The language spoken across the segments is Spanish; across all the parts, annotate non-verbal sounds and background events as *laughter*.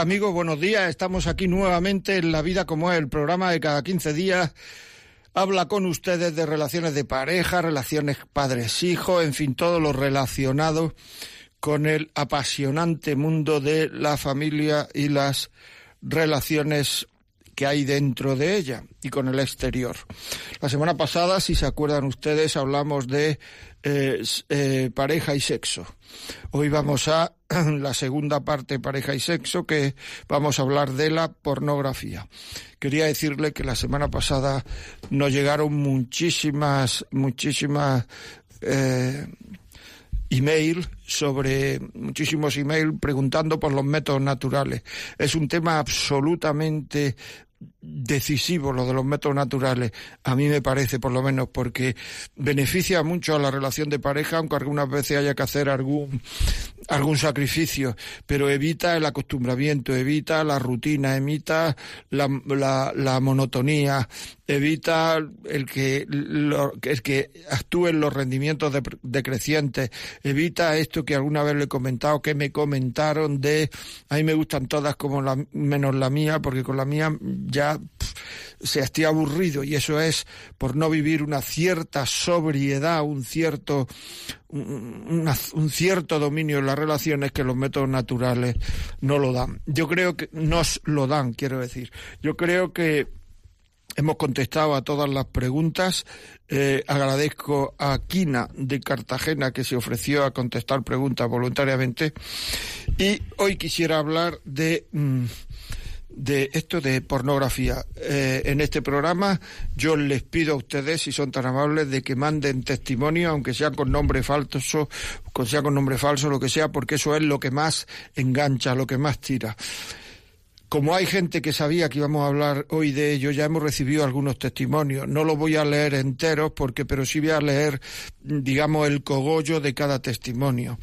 Amigos, buenos días. Estamos aquí nuevamente en La vida como es, el programa de cada 15 días. Habla con ustedes de relaciones de pareja, relaciones padres-hijos, en fin, todo lo relacionado con el apasionante mundo de la familia y las relaciones que hay dentro de ella y con el exterior. La semana pasada, si se acuerdan ustedes, hablamos de eh, eh, pareja y sexo. Hoy vamos a *clears throat* la segunda parte, pareja y sexo, que vamos a hablar de la pornografía. Quería decirle que la semana pasada nos llegaron muchísimas, muchísimas eh, email sobre muchísimos email preguntando por los métodos naturales. Es un tema absolutamente decisivo lo de los métodos naturales, a mí me parece por lo menos, porque beneficia mucho a la relación de pareja, aunque algunas veces haya que hacer algún, algún sacrificio, pero evita el acostumbramiento, evita la rutina, evita la, la, la monotonía, evita el que, lo, el que actúen los rendimientos decrecientes, evita esto que alguna vez le he comentado, que me comentaron de, a mí me gustan todas como la, menos la mía, porque con la mía ya se esté aburrido y eso es por no vivir una cierta sobriedad, un cierto, un cierto dominio en las relaciones que los métodos naturales no lo dan. Yo creo que nos lo dan, quiero decir. Yo creo que Hemos contestado a todas las preguntas. Eh, agradezco a Quina de Cartagena que se ofreció a contestar preguntas voluntariamente. Y hoy quisiera hablar de mm, de esto de pornografía. Eh, en este programa yo les pido a ustedes, si son tan amables, de que manden testimonio, aunque sea con nombre falso, sea con nombre falso, lo que sea, porque eso es lo que más engancha, lo que más tira. Como hay gente que sabía que íbamos a hablar hoy de ello, ya hemos recibido algunos testimonios. No los voy a leer enteros, porque, pero sí voy a leer, digamos, el cogollo de cada testimonio.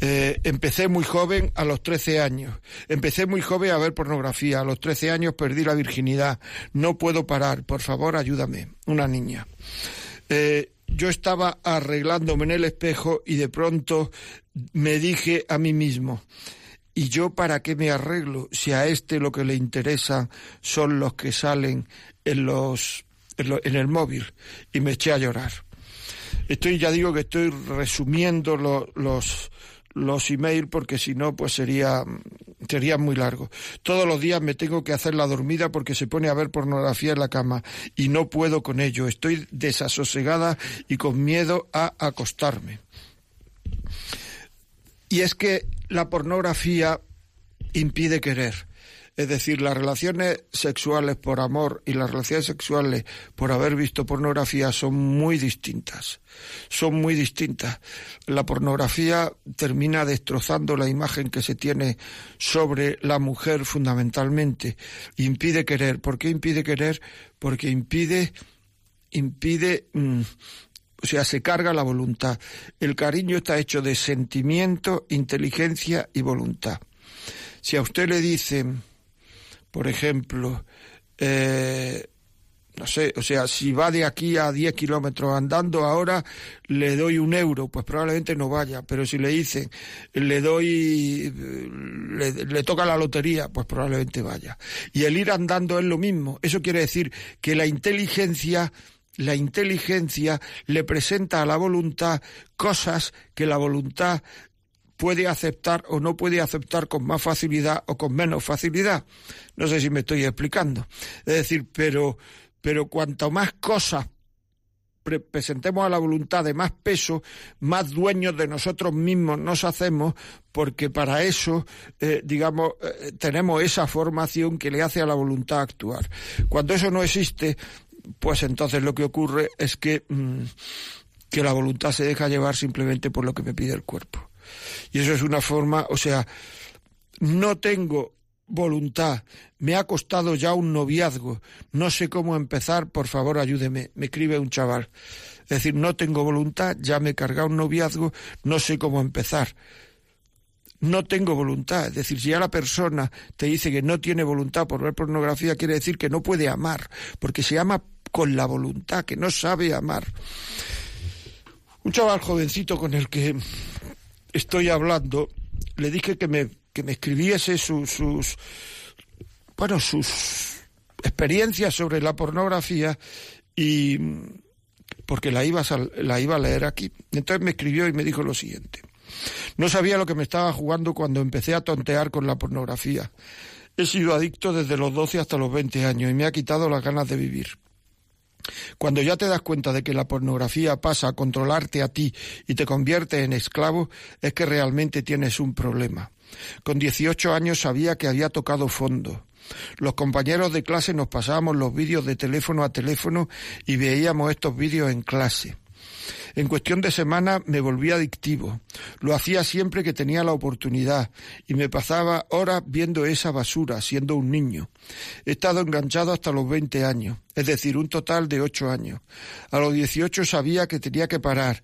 Eh, empecé muy joven, a los 13 años. Empecé muy joven a ver pornografía. A los 13 años perdí la virginidad. No puedo parar. Por favor, ayúdame. Una niña. Eh, yo estaba arreglándome en el espejo y de pronto me dije a mí mismo, ¿Y yo para qué me arreglo si a este lo que le interesa son los que salen en los en, el móvil? Y me eché a llorar. Estoy, ya digo que estoy resumiendo los los emails porque si no pues sería sería muy largo. Todos los días me tengo que hacer la dormida porque se pone a ver pornografía en la cama y no puedo con ello. Estoy desasosegada y con miedo a acostarme. Y es que la pornografía impide querer. Es decir, las relaciones sexuales por amor y las relaciones sexuales por haber visto pornografía son muy distintas. Son muy distintas. La pornografía termina destrozando la imagen que se tiene sobre la mujer fundamentalmente. Impide querer. ¿Por qué impide querer? Porque impide, impide mmm, o sea, se carga la voluntad. El cariño está hecho de sentimiento, inteligencia y voluntad. Si a usted le dicen, por ejemplo, eh, no sé, o sea, si va de aquí a 10 kilómetros andando ahora, le doy un euro, pues probablemente no vaya. Pero si le dicen, le doy, le, le, toca la lotería, pues probablemente vaya. Y el ir andando es lo mismo. Eso quiere decir que la inteligencia la inteligencia le presenta a la voluntad cosas que la voluntad puede aceptar o no puede aceptar con más facilidad o con menos facilidad. No sé si me estoy explicando. Es decir, pero, pero cuanto más cosas presentemos a la voluntad de más peso, más dueños de nosotros mismos nos hacemos, porque para eso, eh, digamos, eh, tenemos esa formación que le hace a la voluntad actuar. Cuando eso no existe, pues entonces lo que ocurre es que, mm, que la voluntad se deja llevar simplemente por lo que me pide el cuerpo. Y eso es una forma, o sea, no tengo voluntad. Me ha costado ya un noviazgo. No sé cómo empezar. Por favor, ayúdeme. Me escribe un chaval. Es decir, no tengo voluntad, ya me he cargado un noviazgo, no sé cómo empezar. No tengo voluntad. Es decir, si ya la persona te dice que no tiene voluntad por ver pornografía, quiere decir que no puede amar, porque se ama con la voluntad, que no sabe amar. Un chaval jovencito con el que estoy hablando, le dije que me, que me escribiese sus, sus, bueno, sus experiencias sobre la pornografía y porque la iba, a, la iba a leer aquí. Entonces me escribió y me dijo lo siguiente. No sabía lo que me estaba jugando cuando empecé a tontear con la pornografía. He sido adicto desde los 12 hasta los 20 años y me ha quitado las ganas de vivir. Cuando ya te das cuenta de que la pornografía pasa a controlarte a ti y te convierte en esclavo, es que realmente tienes un problema. Con 18 años sabía que había tocado fondo. Los compañeros de clase nos pasábamos los vídeos de teléfono a teléfono y veíamos estos vídeos en clase. En cuestión de semana me volví adictivo. Lo hacía siempre que tenía la oportunidad y me pasaba horas viendo esa basura siendo un niño. He estado enganchado hasta los 20 años, es decir, un total de ocho años. A los 18 sabía que tenía que parar,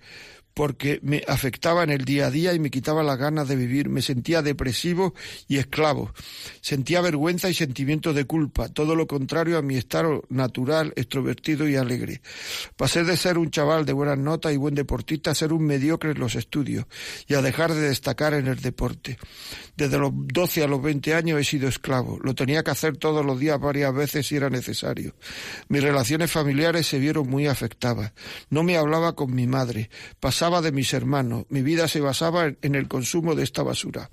porque me afectaba en el día a día y me quitaba las ganas de vivir. Me sentía depresivo y esclavo. Sentía vergüenza y sentimiento de culpa, todo lo contrario a mi estado natural, extrovertido y alegre. Pasé de ser un chaval de buenas notas y buen deportista a ser un mediocre en los estudios y a dejar de destacar en el deporte. Desde los 12 a los 20 años he sido esclavo. Lo tenía que hacer todos los días varias veces si era necesario. Mis relaciones familiares se vieron muy afectadas. No me hablaba con mi madre. Pasaba de mis hermanos, mi vida se basaba en el consumo de esta basura.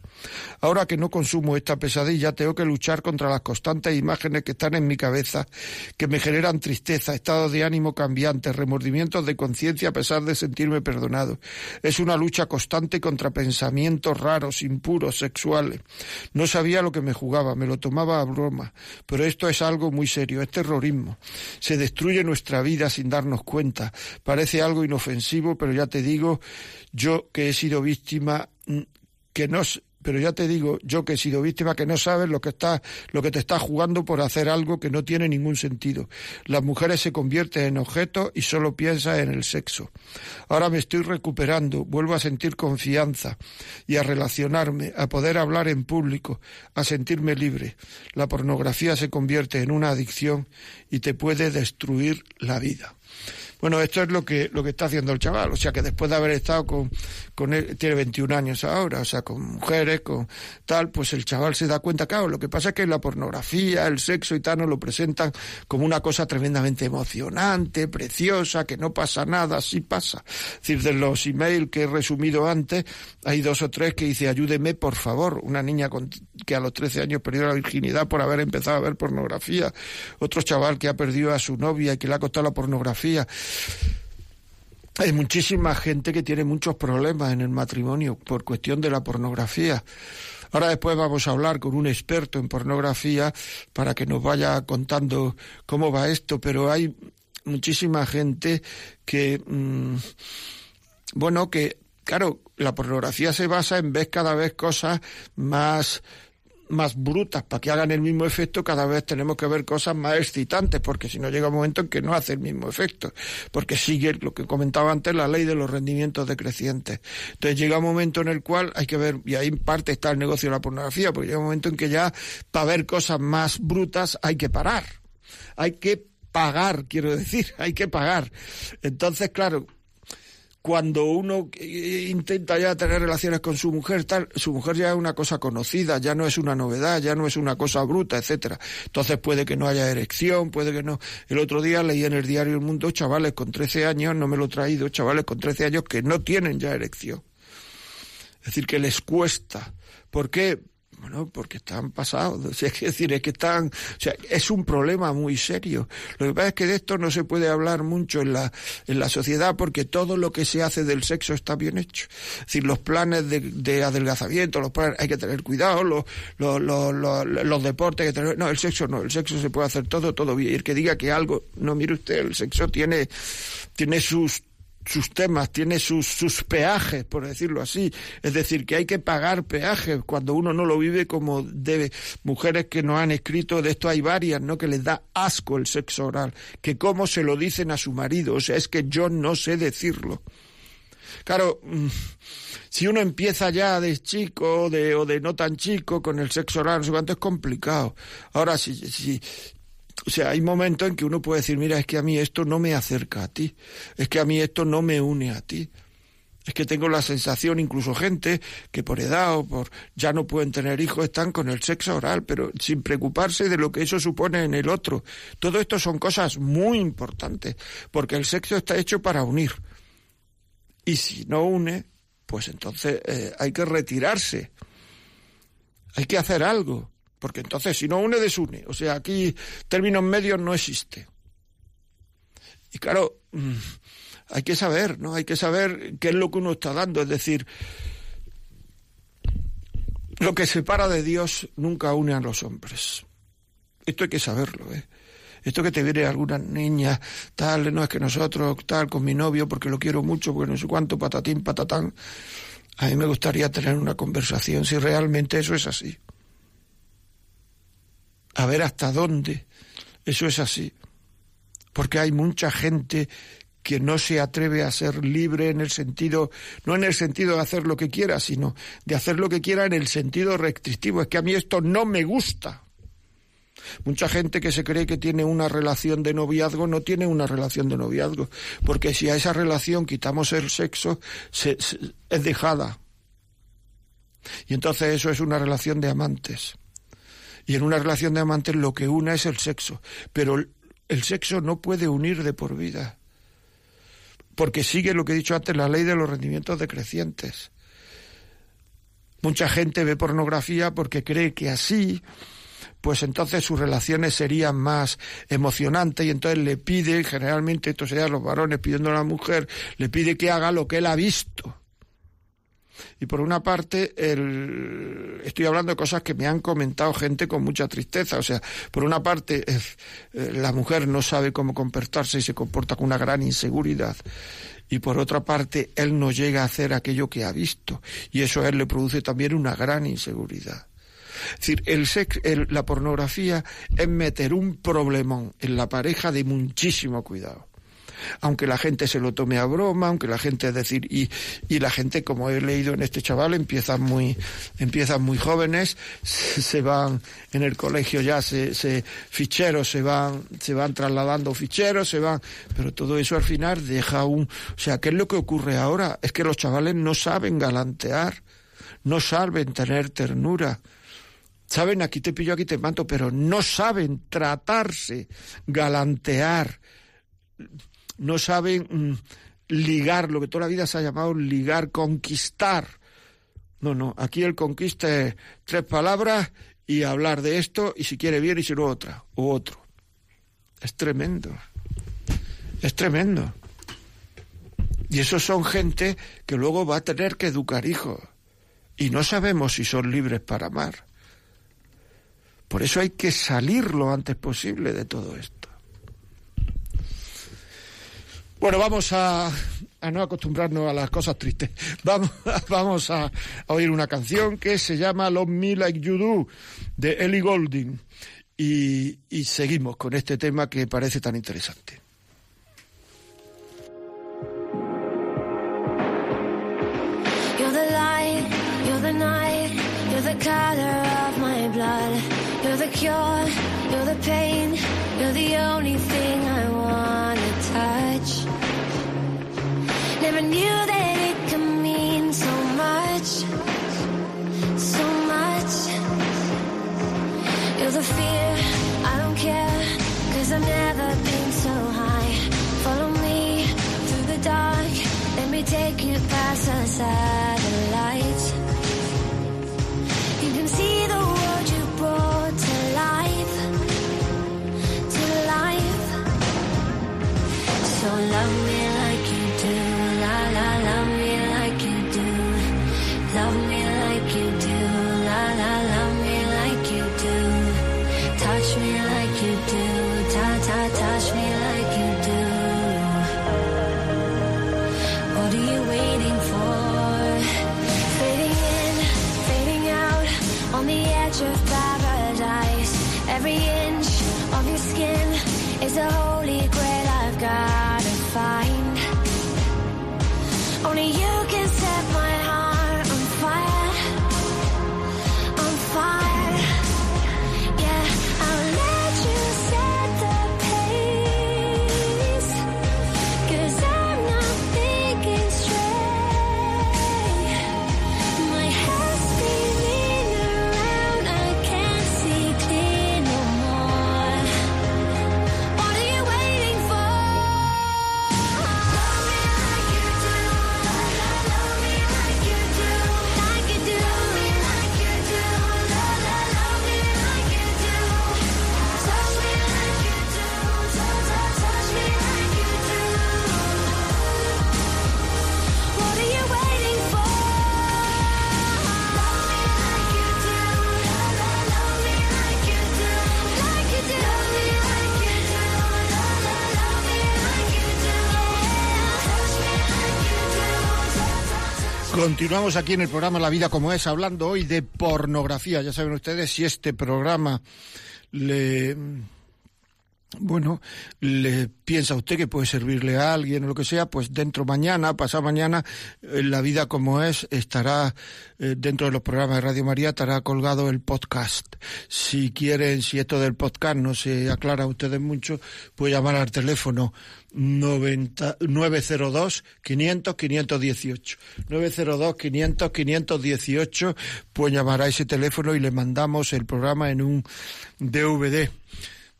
Ahora que no consumo esta pesadilla, tengo que luchar contra las constantes imágenes que están en mi cabeza, que me generan tristeza, estados de ánimo cambiantes, remordimientos de conciencia a pesar de sentirme perdonado. Es una lucha constante contra pensamientos raros, impuros, sexuales. No sabía lo que me jugaba, me lo tomaba a broma, pero esto es algo muy serio, es terrorismo. Se destruye nuestra vida sin darnos cuenta. Parece algo inofensivo, pero ya te digo, yo que he sido víctima, mm, que no, pero ya te digo, yo que he sido víctima, que no sabes lo que está, lo que te está jugando por hacer algo que no tiene ningún sentido. Las mujeres se convierten en objetos y solo piensas en el sexo. Ahora me estoy recuperando, vuelvo a sentir confianza y a relacionarme, a poder hablar en público, a sentirme libre. La pornografía se convierte en una adicción y te puede destruir la vida. Bueno, esto es lo que, lo que está haciendo el chaval. O sea, que después de haber estado con, con él, tiene 21 años ahora, o sea, con mujeres, con tal, pues el chaval se da cuenta, claro, lo que pasa es que la pornografía, el sexo y tal, nos lo presentan como una cosa tremendamente emocionante, preciosa, que no pasa nada, sí pasa. Es decir, de los emails que he resumido antes, hay dos o tres que dice, ayúdeme, por favor, una niña con, que a los 13 años perdió la virginidad por haber empezado a ver pornografía, otro chaval que ha perdido a su novia y que le ha costado la pornografía. Hay muchísima gente que tiene muchos problemas en el matrimonio por cuestión de la pornografía. Ahora después vamos a hablar con un experto en pornografía para que nos vaya contando cómo va esto, pero hay muchísima gente que, mm, bueno, que, claro, la pornografía se basa en ver cada vez cosas más más brutas para que hagan el mismo efecto, cada vez tenemos que ver cosas más excitantes, porque si no llega un momento en que no hace el mismo efecto, porque sigue lo que comentaba antes, la ley de los rendimientos decrecientes. Entonces llega un momento en el cual hay que ver, y ahí en parte está el negocio de la pornografía, porque llega un momento en que ya para ver cosas más brutas hay que parar, hay que pagar, quiero decir, *laughs* hay que pagar. Entonces, claro, cuando uno intenta ya tener relaciones con su mujer, tal, su mujer ya es una cosa conocida, ya no es una novedad, ya no es una cosa bruta, etcétera. Entonces puede que no haya erección, puede que no. El otro día leí en el diario El Mundo chavales con 13 años, no me lo he traído, chavales con 13 años que no tienen ya erección. Es decir, que les cuesta. ¿Por qué? Bueno, porque están pasados. *laughs* Es decir, es que están. O sea, es un problema muy serio. Lo que pasa es que de esto no se puede hablar mucho en la, en la sociedad porque todo lo que se hace del sexo está bien hecho. Es decir, los planes de, de adelgazamiento, los planes, hay que tener cuidado, los, los, los, deportes, que tener. No, el sexo no. El sexo se puede hacer todo, todo bien. Y el que diga que algo. No, mire usted, el sexo tiene, tiene sus sus temas, tiene sus, sus peajes, por decirlo así. Es decir, que hay que pagar peajes cuando uno no lo vive como debe. Mujeres que nos han escrito, de esto hay varias, ¿no? Que les da asco el sexo oral, que cómo se lo dicen a su marido. O sea, es que yo no sé decirlo. Claro, mm, si uno empieza ya de chico de, o de no tan chico con el sexo oral, no sé es complicado. Ahora, si, si, o sea, hay momentos en que uno puede decir, mira, es que a mí esto no me acerca a ti, es que a mí esto no me une a ti. Es que tengo la sensación, incluso gente que por edad o por ya no pueden tener hijos, están con el sexo oral, pero sin preocuparse de lo que eso supone en el otro. Todo esto son cosas muy importantes, porque el sexo está hecho para unir. Y si no une, pues entonces eh, hay que retirarse. Hay que hacer algo. Porque entonces, si no une, desune. O sea, aquí términos medios no existe. Y claro, mm, hay que saber, ¿no? Hay que saber qué es lo que uno está dando. Es decir, lo que separa de Dios nunca une a los hombres. Esto hay que saberlo, ¿eh? Esto que te viene alguna niña, tal, no es que nosotros, tal, con mi novio, porque lo quiero mucho, porque no sé cuánto, patatín, patatán. A mí me gustaría tener una conversación si realmente eso es así a ver hasta dónde eso es así. Porque hay mucha gente que no se atreve a ser libre en el sentido, no en el sentido de hacer lo que quiera, sino de hacer lo que quiera en el sentido restrictivo. Es que a mí esto no me gusta. Mucha gente que se cree que tiene una relación de noviazgo no tiene una relación de noviazgo, porque si a esa relación quitamos el sexo, es dejada. Y entonces eso es una relación de amantes. Y en una relación de amantes lo que una es el sexo, pero el sexo no puede unir de por vida, porque sigue lo que he dicho antes, la ley de los rendimientos decrecientes. Mucha gente ve pornografía porque cree que así, pues entonces sus relaciones serían más emocionantes y entonces le pide, generalmente esto sería los varones pidiendo a la mujer, le pide que haga lo que él ha visto. Y por una parte, el... estoy hablando de cosas que me han comentado gente con mucha tristeza. O sea, por una parte, eh, la mujer no sabe cómo comportarse y se comporta con una gran inseguridad. Y por otra parte, él no llega a hacer aquello que ha visto. Y eso a él le produce también una gran inseguridad. Es decir, el sex, la pornografía es meter un problemón en la pareja de muchísimo cuidado aunque la gente se lo tome a broma, aunque la gente, es decir, y, y la gente, como he leído en este chaval, empiezan muy, empiezan muy jóvenes, se, van en el colegio ya, se, se, ficheros se van, se van trasladando ficheros, se van, pero todo eso al final deja un, o sea, ¿qué es lo que ocurre ahora? Es que los chavales no saben galantear, no saben tener ternura, saben aquí te pillo, aquí te mato, pero no saben tratarse, galantear no saben mm, ligar, lo que toda la vida se ha llamado ligar, conquistar. No, no, aquí el conquista es tres palabras y hablar de esto y si quiere bien y si no otra, o otro. Es tremendo, es tremendo. Y esos son gente que luego va a tener que educar hijos. Y no sabemos si son libres para amar. Por eso hay que salir lo antes posible de todo esto. Bueno, vamos a, no acostumbrarnos a las cosas tristes. *laughs* Vamos, vamos a, oír una canción que se llama Love Me Like You Do de Ellie Golding. Y, y seguimos con este tema que parece tan interesante. You're the light, you're the night, you're the color of my blood. You're the cure, you're the pain, you're the only thing I wanna touch. Never knew that it could mean so much, so much. The fear, I don't care, cause I've never been so high. Follow me through the dark, let me take you past the satellites. Continuamos aquí en el programa La Vida como es, hablando hoy de pornografía. Ya saben ustedes si este programa le bueno, le piensa usted que puede servirle a alguien o lo que sea, pues dentro mañana, pasado mañana, eh, La Vida como es, estará eh, dentro de los programas de Radio María, estará colgado el podcast. Si quieren, si esto del podcast no se aclara a ustedes mucho, puede llamar al teléfono 90, 902 500 518. 902 500 518, pueden llamar a ese teléfono y le mandamos el programa en un DVD.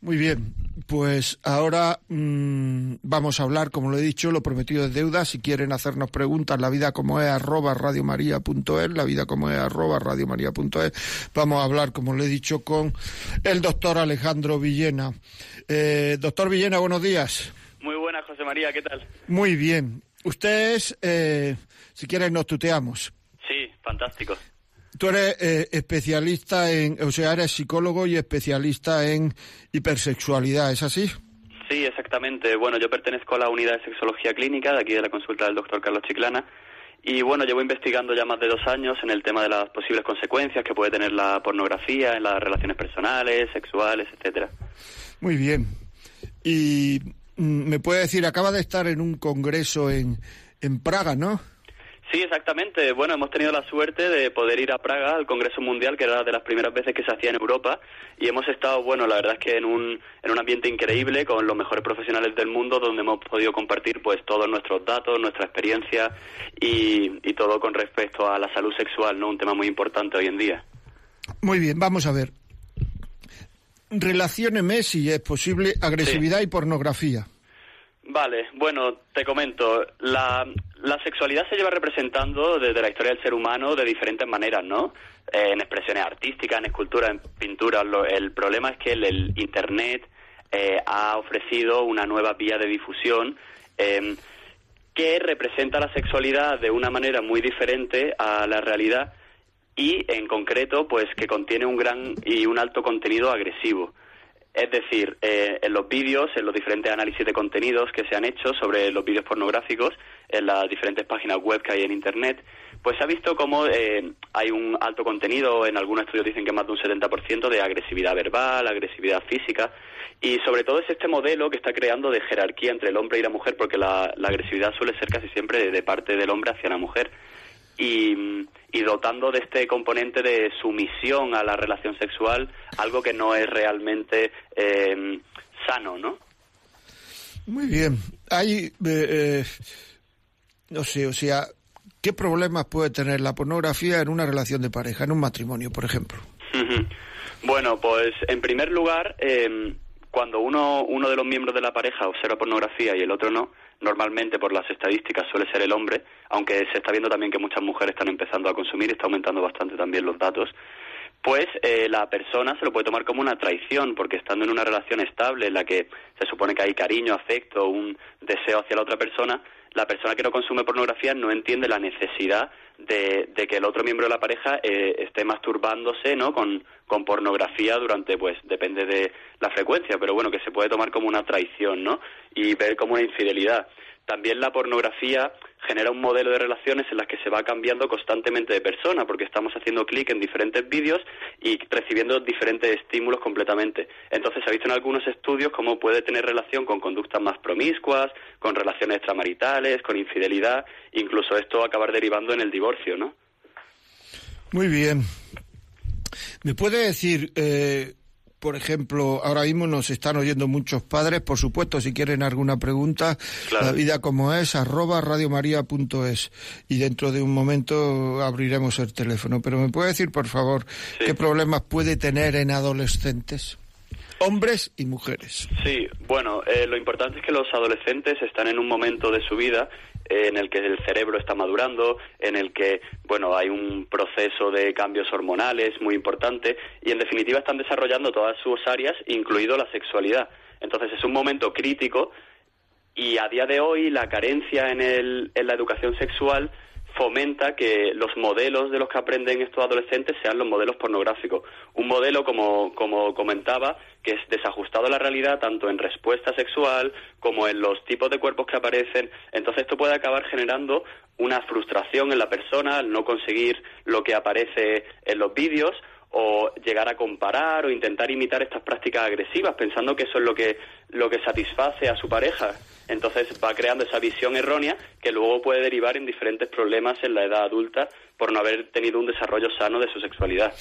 Muy bien, pues ahora mmm, vamos a hablar, como lo he dicho, lo prometido es deuda. Si quieren hacernos preguntas, la vida como es arroba radiomaria.es, la vida como es arroba radiomaria.es. Vamos a hablar, como lo he dicho, con el doctor Alejandro Villena. Eh, doctor Villena, buenos días. Muy buenas, José María, ¿qué tal? Muy bien. Usted es, eh, si quieren, nos tuteamos. Sí, fantástico. Tú eres eh, especialista en, o sea, eres psicólogo y especialista en hipersexualidad, ¿es así? Sí, exactamente. Bueno, yo pertenezco a la unidad de sexología clínica de aquí de la consulta del doctor Carlos Chiclana. Y bueno, llevo investigando ya más de dos años en el tema de las posibles consecuencias que puede tener la pornografía en las relaciones personales, sexuales, etcétera. Muy bien. Y mm, me puede decir, acaba de estar en un congreso en, en Praga, ¿no? Sí, exactamente. Bueno, hemos tenido la suerte de poder ir a Praga al Congreso Mundial, que era de las primeras veces que se hacía en Europa, y hemos estado, bueno, la verdad es que en un, en un ambiente increíble, con los mejores profesionales del mundo, donde hemos podido compartir pues todos nuestros datos, nuestra experiencia y, y todo con respecto a la salud sexual, ¿no? Un tema muy importante hoy en día. Muy bien, vamos a ver. Relacióneme, si es posible, agresividad Sí. y pornografía. Vale, bueno, te comento. La, la sexualidad se lleva representando desde la historia del ser humano de diferentes maneras, ¿no? Eh, en expresiones artísticas, en escultura, en pintura. Lo- el problema es que el, Internet eh, ha ofrecido una nueva vía de difusión eh, que representa la sexualidad de una manera muy diferente a la realidad y, en concreto, pues que contiene un gran y un alto contenido agresivo. Es decir, eh, en los vídeos, en los diferentes análisis de contenidos que se han hecho sobre los vídeos pornográficos, en las diferentes páginas web que hay en Internet, pues se ha visto como eh, hay un alto contenido, en algunos estudios dicen que más de un 70% de agresividad verbal, agresividad física, y sobre todo es este modelo que está creando de jerarquía entre el hombre y la mujer, porque la, la agresividad suele ser casi siempre de, de parte del hombre hacia la mujer y, y dotando de este componente de sumisión a la relación sexual, algo que no es realmente eh, sano, ¿no? Muy bien. Hay, eh, eh, no sé, o sea, ¿qué problemas puede tener la pornografía en una relación de pareja, en un matrimonio, por ejemplo? Bueno, pues en primer lugar, eh, cuando uno, uno de los miembros de la pareja observa pornografía y el otro no, normalmente por las estadísticas suele ser el hombre, aunque se está viendo también que muchas mujeres están empezando a consumir está aumentando bastante también los datos, pues eh, la persona se lo puede tomar como una traición, porque estando en una relación estable en la que se supone que hay cariño, afecto, un deseo hacia la otra persona, la persona que no consume pornografía no entiende la necesidad de, de que el otro miembro de la pareja eh, esté masturbándose no con, con pornografía durante pues depende de la frecuencia pero bueno que se puede tomar como una traición no y ver como una infidelidad también la pornografía genera un modelo de relaciones en las que se va cambiando constantemente de persona, porque estamos haciendo clic en diferentes vídeos y recibiendo diferentes estímulos completamente. Entonces se ha visto en algunos estudios cómo puede tener relación con conductas más promiscuas, con relaciones extramaritales, con infidelidad, incluso esto acabar derivando en el divorcio, ¿no? Muy bien. ¿Me puede decir, eh, por ejemplo, ahora mismo nos están oyendo muchos padres, por supuesto, si quieren alguna pregunta, Claro. la vida como es, arroba radiomaria.es y dentro de un momento abriremos el teléfono. Pero ¿me puede decir, por favor, Sí. qué problemas puede tener en adolescentes? Hombres y mujeres. Sí, bueno, eh, lo importante es que los adolescentes están en un momento de su vida en el que el cerebro está madurando, en el que, bueno, hay un proceso de cambios hormonales muy importante y, en definitiva, están desarrollando todas sus áreas, incluido la sexualidad. Entonces, es un momento crítico y a día de hoy la carencia en, el, en la educación sexual fomenta que los modelos de los que aprenden estos adolescentes sean los modelos pornográficos. Un modelo, como, como comentaba, que es desajustado a la realidad tanto en respuesta sexual como en los tipos de cuerpos que aparecen. Entonces esto puede acabar generando una frustración en la persona al no conseguir lo que aparece en los vídeos o llegar a comparar o intentar imitar estas prácticas agresivas pensando que eso es lo que lo que satisface a su pareja entonces va creando esa visión errónea que luego puede derivar en diferentes problemas en la edad adulta por no haber tenido un desarrollo sano de su sexualidad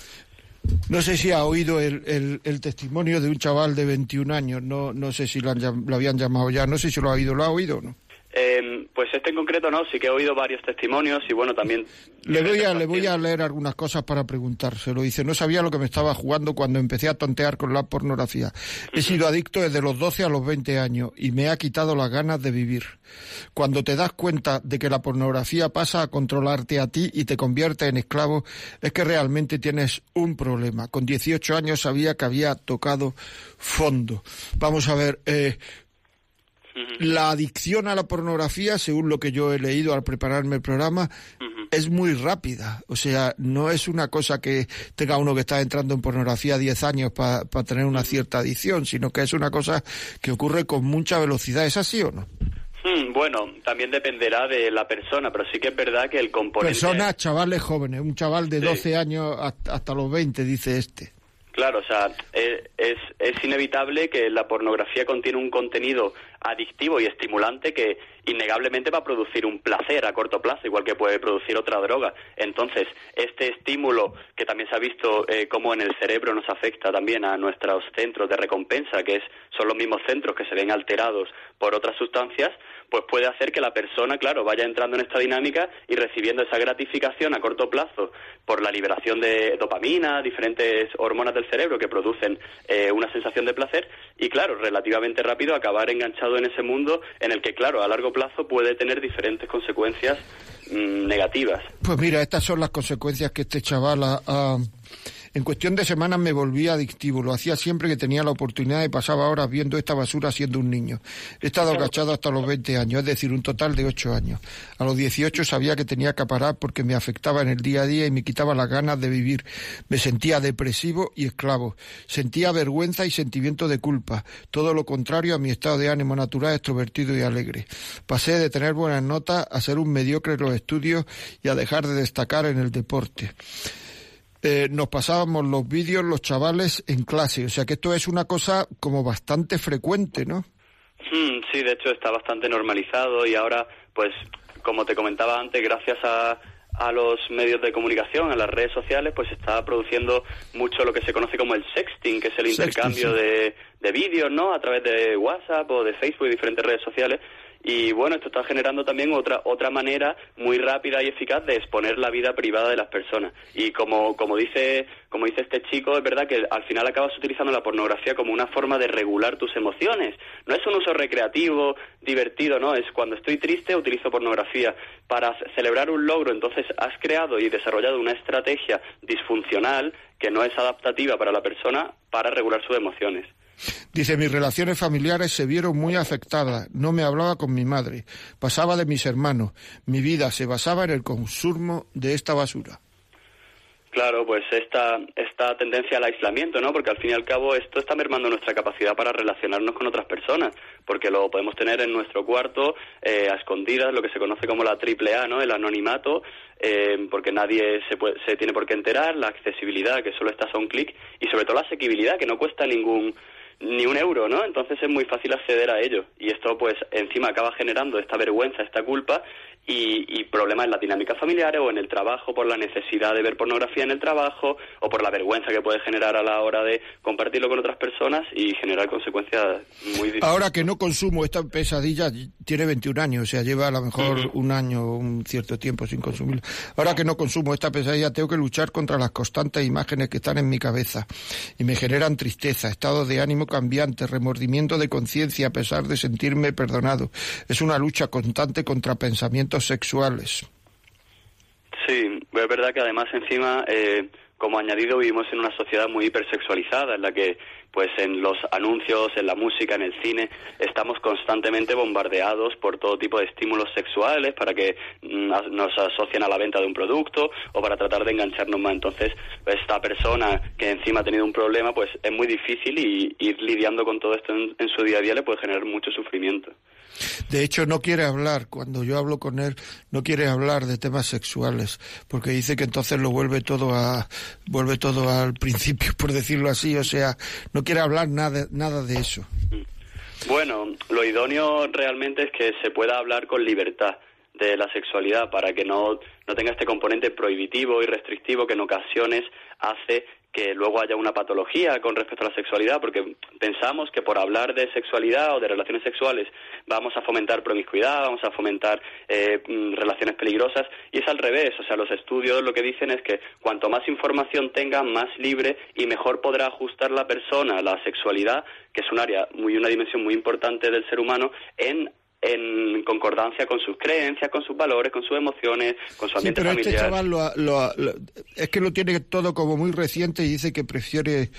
No sé si ha oído el, el- el testimonio de un chaval de 21 años, no, no sé si lo, han lo habían llamado ya, no sé si lo ha oído, ¿lo ha oído o no? Eh, pues este en concreto no sí que he oído varios testimonios y bueno también Le voy, a, diferentes le voy a pacientes. leer algunas cosas para preguntárselo. Dice, no sabía lo que me estaba jugando cuando empecé a tontear con la pornografía. He sido adicto desde los 12 a los 20 años y me ha quitado las ganas de vivir. Cuando te das cuenta de que la pornografía pasa a controlarte a ti y te convierte en esclavo, es que realmente tienes un problema. Con 18 años sabía que había tocado fondo. Vamos a ver, eh, la adicción a la pornografía, según lo que yo he leído al prepararme el programa, es muy rápida. O sea, no es una cosa que tenga uno que está entrando en pornografía 10 años para tener una cierta adicción, sino que es una cosa que ocurre con mucha velocidad. ¿Es así o no? Hmm, bueno también dependerá de la persona pero sí que es verdad que el componente Personas, chavales jóvenes, un chaval de Sí. 12 años hasta, hasta los 20, dice este. Claro, o sea, eh, es, es inevitable que la pornografía contiene un contenido adictivo y estimulante que innegablemente va a producir un placer a corto plazo, igual que puede producir otra droga. Entonces, este estímulo, que también se ha visto eh, cómo en el cerebro nos afecta también a nuestros centros de recompensa, que es, son los mismos centros que se ven alterados por otras sustancias, pues puede hacer que la persona, claro, vaya entrando en esta dinámica y recibiendo esa gratificación a corto plazo por la liberación de dopamina, diferentes hormonas del cerebro que producen eh, una sensación de placer y, claro, relativamente rápido acabar enganchado en ese mundo en el que, claro, a largo plazo puede tener diferentes consecuencias mm, negativas. Pues mira, estas son las consecuencias que este chaval ha- En cuestión de semanas me volví adictivo. Lo hacía siempre que tenía la oportunidad y pasaba horas viendo esta basura siendo un niño. He estado agachado hasta los 20 años, es decir, un total de 8 años. A los 18 sabía que tenía que parar porque me afectaba en el día a día y me quitaba las ganas de vivir. Me sentía depresivo y esclavo. Sentía vergüenza y sentimiento de culpa. Todo lo contrario a mi estado de ánimo natural, extrovertido y alegre. Pasé de tener buenas notas a ser un mediocre en los estudios y a dejar de destacar en el deporte. Eh, nos pasábamos los vídeos los chavales en clase, o sea que esto es una cosa como bastante frecuente, ¿no? Mm, Sí, de hecho está bastante normalizado y ahora, pues, como te comentaba antes, gracias a, a los medios de comunicación, a las redes sociales, pues se está produciendo mucho lo que se conoce como el sexting, que es el Sexting, intercambio sí. de, de vídeos, ¿no? A través de WhatsApp o de Facebook y diferentes redes sociales. Y bueno, esto está generando también otra otra manera muy rápida y eficaz de exponer la vida privada de las personas. Y como como dice como dice este chico, es verdad que al final acabas utilizando la pornografía como una forma de regular tus emociones. No es un uso recreativo, divertido, no, es cuando estoy triste utilizo pornografía para ce- celebrar un logro, entonces has creado y desarrollado una estrategia disfuncional que no es adaptativa para la persona para regular sus emociones. Dice, mis relaciones familiares se vieron muy afectadas. No me hablaba con mi madre. Pasaba de mis hermanos. Mi vida se basaba en el consumo de esta basura. Claro, pues esta, esta tendencia al aislamiento, ¿no? Porque al fin y al cabo esto está mermando nuestra capacidad para relacionarnos con otras personas, porque lo podemos tener en nuestro cuarto, eh, a escondidas, lo que se conoce como la triple A, ¿no? El anonimato, eh, porque nadie se, puede- se tiene por qué enterar, la accesibilidad, que solo estás a un clic, y sobre todo la asequibilidad, que no cuesta ningún ni un euro, ¿no? Entonces es muy fácil acceder a ello. Y esto, pues, encima acaba generando esta vergüenza, esta culpa y, y problemas en las dinámicas familiares o en el trabajo por la necesidad de ver pornografía en el trabajo o por la vergüenza que puede generar a la hora de compartirlo con otras personas y generar consecuencias muy difíciles. Ahora que no consumo esta pesadilla, tiene 21 años, o sea, lleva a lo mejor un año o un cierto tiempo sin consumir. Ahora que no consumo esta pesadilla, tengo que luchar contra las constantes imágenes que están en mi cabeza y me generan tristeza, estado de ánimo cambiante, remordimiento de conciencia a pesar de sentirme perdonado. Es una lucha constante contra pensamientos sexuales. Sí, es verdad que además encima, eh, como añadido, vivimos en una sociedad muy hipersexualizada, en la que, pues, en los anuncios, en la música, en el cine, estamos constantemente bombardeados por todo tipo de estímulos sexuales para que mm, nos asocien a la venta de un producto o para tratar de engancharnos más. Entonces, esta persona que encima ha tenido un problema, pues, es muy difícil y ir lidiando con todo esto en, en su día a día le puede generar mucho sufrimiento. De hecho, no quiere hablar, cuando yo hablo con él, no quiere hablar de temas sexuales, porque dice que entonces lo vuelve todo a, vuelve todo al principio, *laughs* por decirlo así, o sea, no quiere hablar nada, nada de eso. Bueno, lo idóneo realmente es que se pueda hablar con libertad de la sexualidad para que no, no tenga este componente prohibitivo y restrictivo que en ocasiones hace que luego haya una patología con respecto a la sexualidad, porque pensamos que por hablar de sexualidad o de relaciones sexuales vamos a fomentar promiscuidad, vamos a fomentar eh, mm, relaciones peligrosas, y es al revés, o sea, los estudios lo que dicen es que cuanto más información tenga, más libre y mejor podrá ajustar la persona la sexualidad, que es un área muy, una dimensión muy importante del ser humano, en en concordancia con sus creencias, con sus valores, con sus emociones, con su Sí, ambiente pero este familiar. chaval lo, ha- lo ha- lo- es que lo tiene todo como muy reciente y dice que prefiere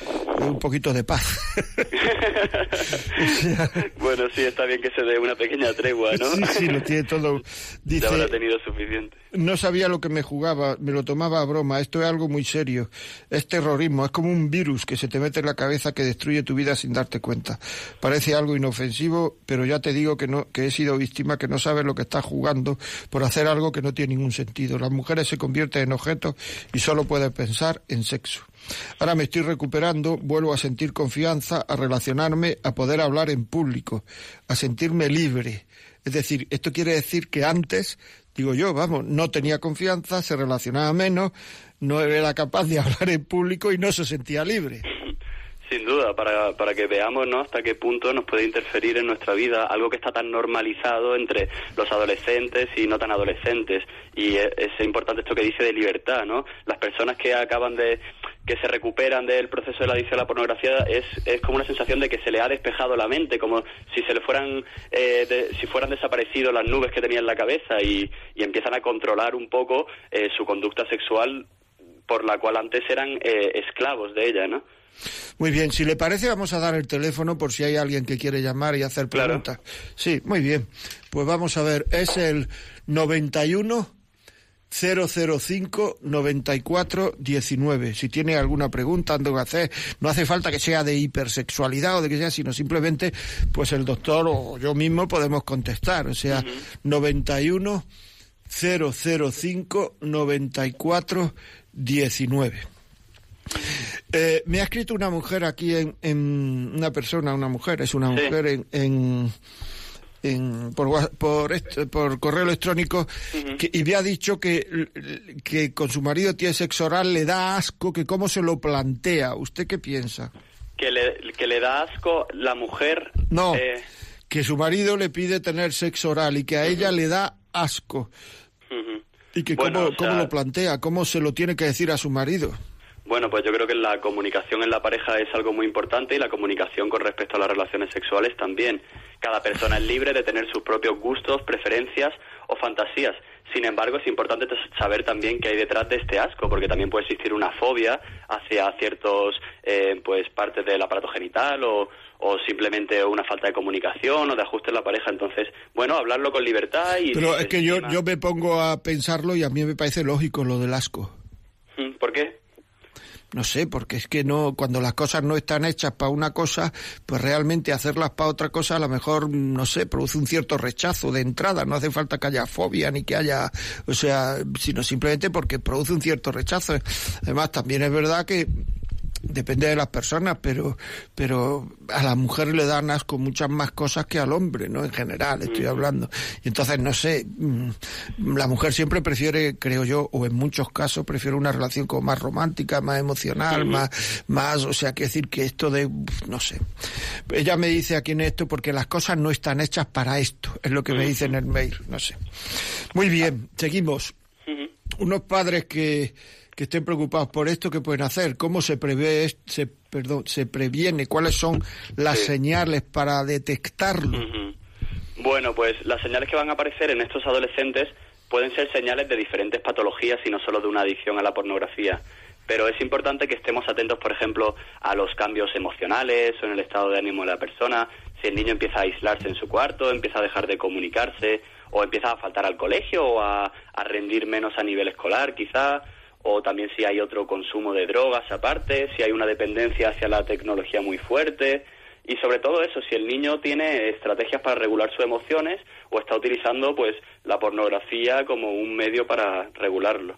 un poquito de paz. O *laughs* sea, bueno, sí, está bien que se dé una pequeña tregua, ¿no? sí, sí, lo tiene todo. Ya habrá Dice, tenido suficiente. No sabía lo que me jugaba, me lo tomaba a broma, esto es algo muy serio, es terrorismo, es como un virus que se te mete en la cabeza que destruye tu vida sin darte cuenta. Parece algo inofensivo, pero ya te digo que no que he sido víctima, que no sabes lo que estás jugando por hacer algo que no tiene ningún sentido. Las mujeres se convierten en objetos y solo puedes pensar en sexo. Ahora me estoy recuperando, vuelvo a sentir confianza, a relacionarme, a poder hablar en público, a sentirme libre. Es decir, esto quiere decir que antes, digo yo, vamos, no tenía confianza, se relacionaba menos, no era capaz de *laughs* hablar en público y no se sentía libre. Sin duda, para, para que veamos ¿no? hasta qué punto nos puede interferir en nuestra vida algo que está tan normalizado entre los adolescentes y no tan adolescentes. Y es, es importante esto que dice de libertad, ¿no? Las personas que acaban de que se recuperan del proceso de la adicción a la pornografía es, es como una sensación de que se le ha despejado la mente, como si se le fueran eh, de- si fueran desaparecido las nubes que tenía en la cabeza y, y empiezan a controlar un poco eh, su conducta sexual por la cual antes eran eh, esclavos de ella, ¿no? Muy bien, si le parece vamos a dar el teléfono por si hay alguien que quiere llamar y hacer Claro. preguntas. Sí, muy bien. Pues vamos a ver, es el 91 005 94 19. Si tiene alguna pregunta, ando que hacer, no hace falta que sea de hipersexualidad o de que sea, sino simplemente, pues el doctor o yo mismo podemos contestar. O sea, 91 005 94 19. Eh, me ha escrito una mujer aquí en, en- una persona, una mujer, es una Sí. mujer en, en, en- por, por, por correo electrónico que- y me ha dicho que, que con su marido tiene sexo oral, le da asco, que cómo se lo plantea. ¿Usted qué piensa? que le, que le da asco la mujer. No, eh, que su marido le pide tener sexo oral y que a ella le da asco. Y que Bueno, cómo, o cómo lo plantea, cómo se lo tiene que decir a su marido. Bueno, pues yo creo que la comunicación en la pareja es algo muy importante y la comunicación con respecto a las relaciones sexuales también. Cada persona es libre de tener sus propios gustos, preferencias o fantasías. Sin embargo, es importante saber también qué hay detrás de este asco, porque también puede existir una fobia hacia ciertos eh, pues partes del aparato genital o, o simplemente una falta de comunicación o de ajuste en la pareja. Entonces, bueno, hablarlo con libertad y... Pero es que yo, yo me pongo a pensarlo y a mí me parece lógico lo del asco. Mm, ¿Por qué? No sé, porque es que no, cuando las cosas no están hechas para una cosa, pues realmente hacerlas para otra cosa a lo mejor, no sé, produce un cierto rechazo de entrada, no hace falta que haya fobia ni que haya, o sea, sino simplemente porque produce un cierto rechazo. Además, también es verdad que depende de las personas, pero pero a la mujer le dan asco muchas más cosas que al hombre, ¿no? En general, estoy hablando. Y entonces, no sé, mm, la mujer siempre prefiere, creo yo, o en muchos casos prefiere una relación como más romántica, más emocional, más, más, o sea, que decir que esto de, no sé. Ella me dice aquí en esto porque las cosas no están hechas para esto, es lo que me dice en el mail, no sé. Muy bien, seguimos. Unos padres que, que estén preocupados por esto, ¿qué pueden hacer? ¿Cómo se prevé, se, perdón, se previene? ¿Cuáles son las Sí. señales para detectarlo? Bueno, pues las señales que van a aparecer en estos adolescentes pueden ser señales de diferentes patologías y no solo de una adicción a la pornografía. Pero es importante que estemos atentos, por ejemplo, a los cambios emocionales o en el estado de ánimo de la persona. Si el niño empieza a aislarse en su cuarto, empieza a dejar de comunicarse, o empieza a faltar al colegio o a, a rendir menos a nivel escolar, quizá, o también si hay otro consumo de drogas aparte, si hay una dependencia hacia la tecnología muy fuerte. Y sobre todo eso, si el niño tiene estrategias para regular sus emociones o está utilizando pues la pornografía como un medio para regularlo.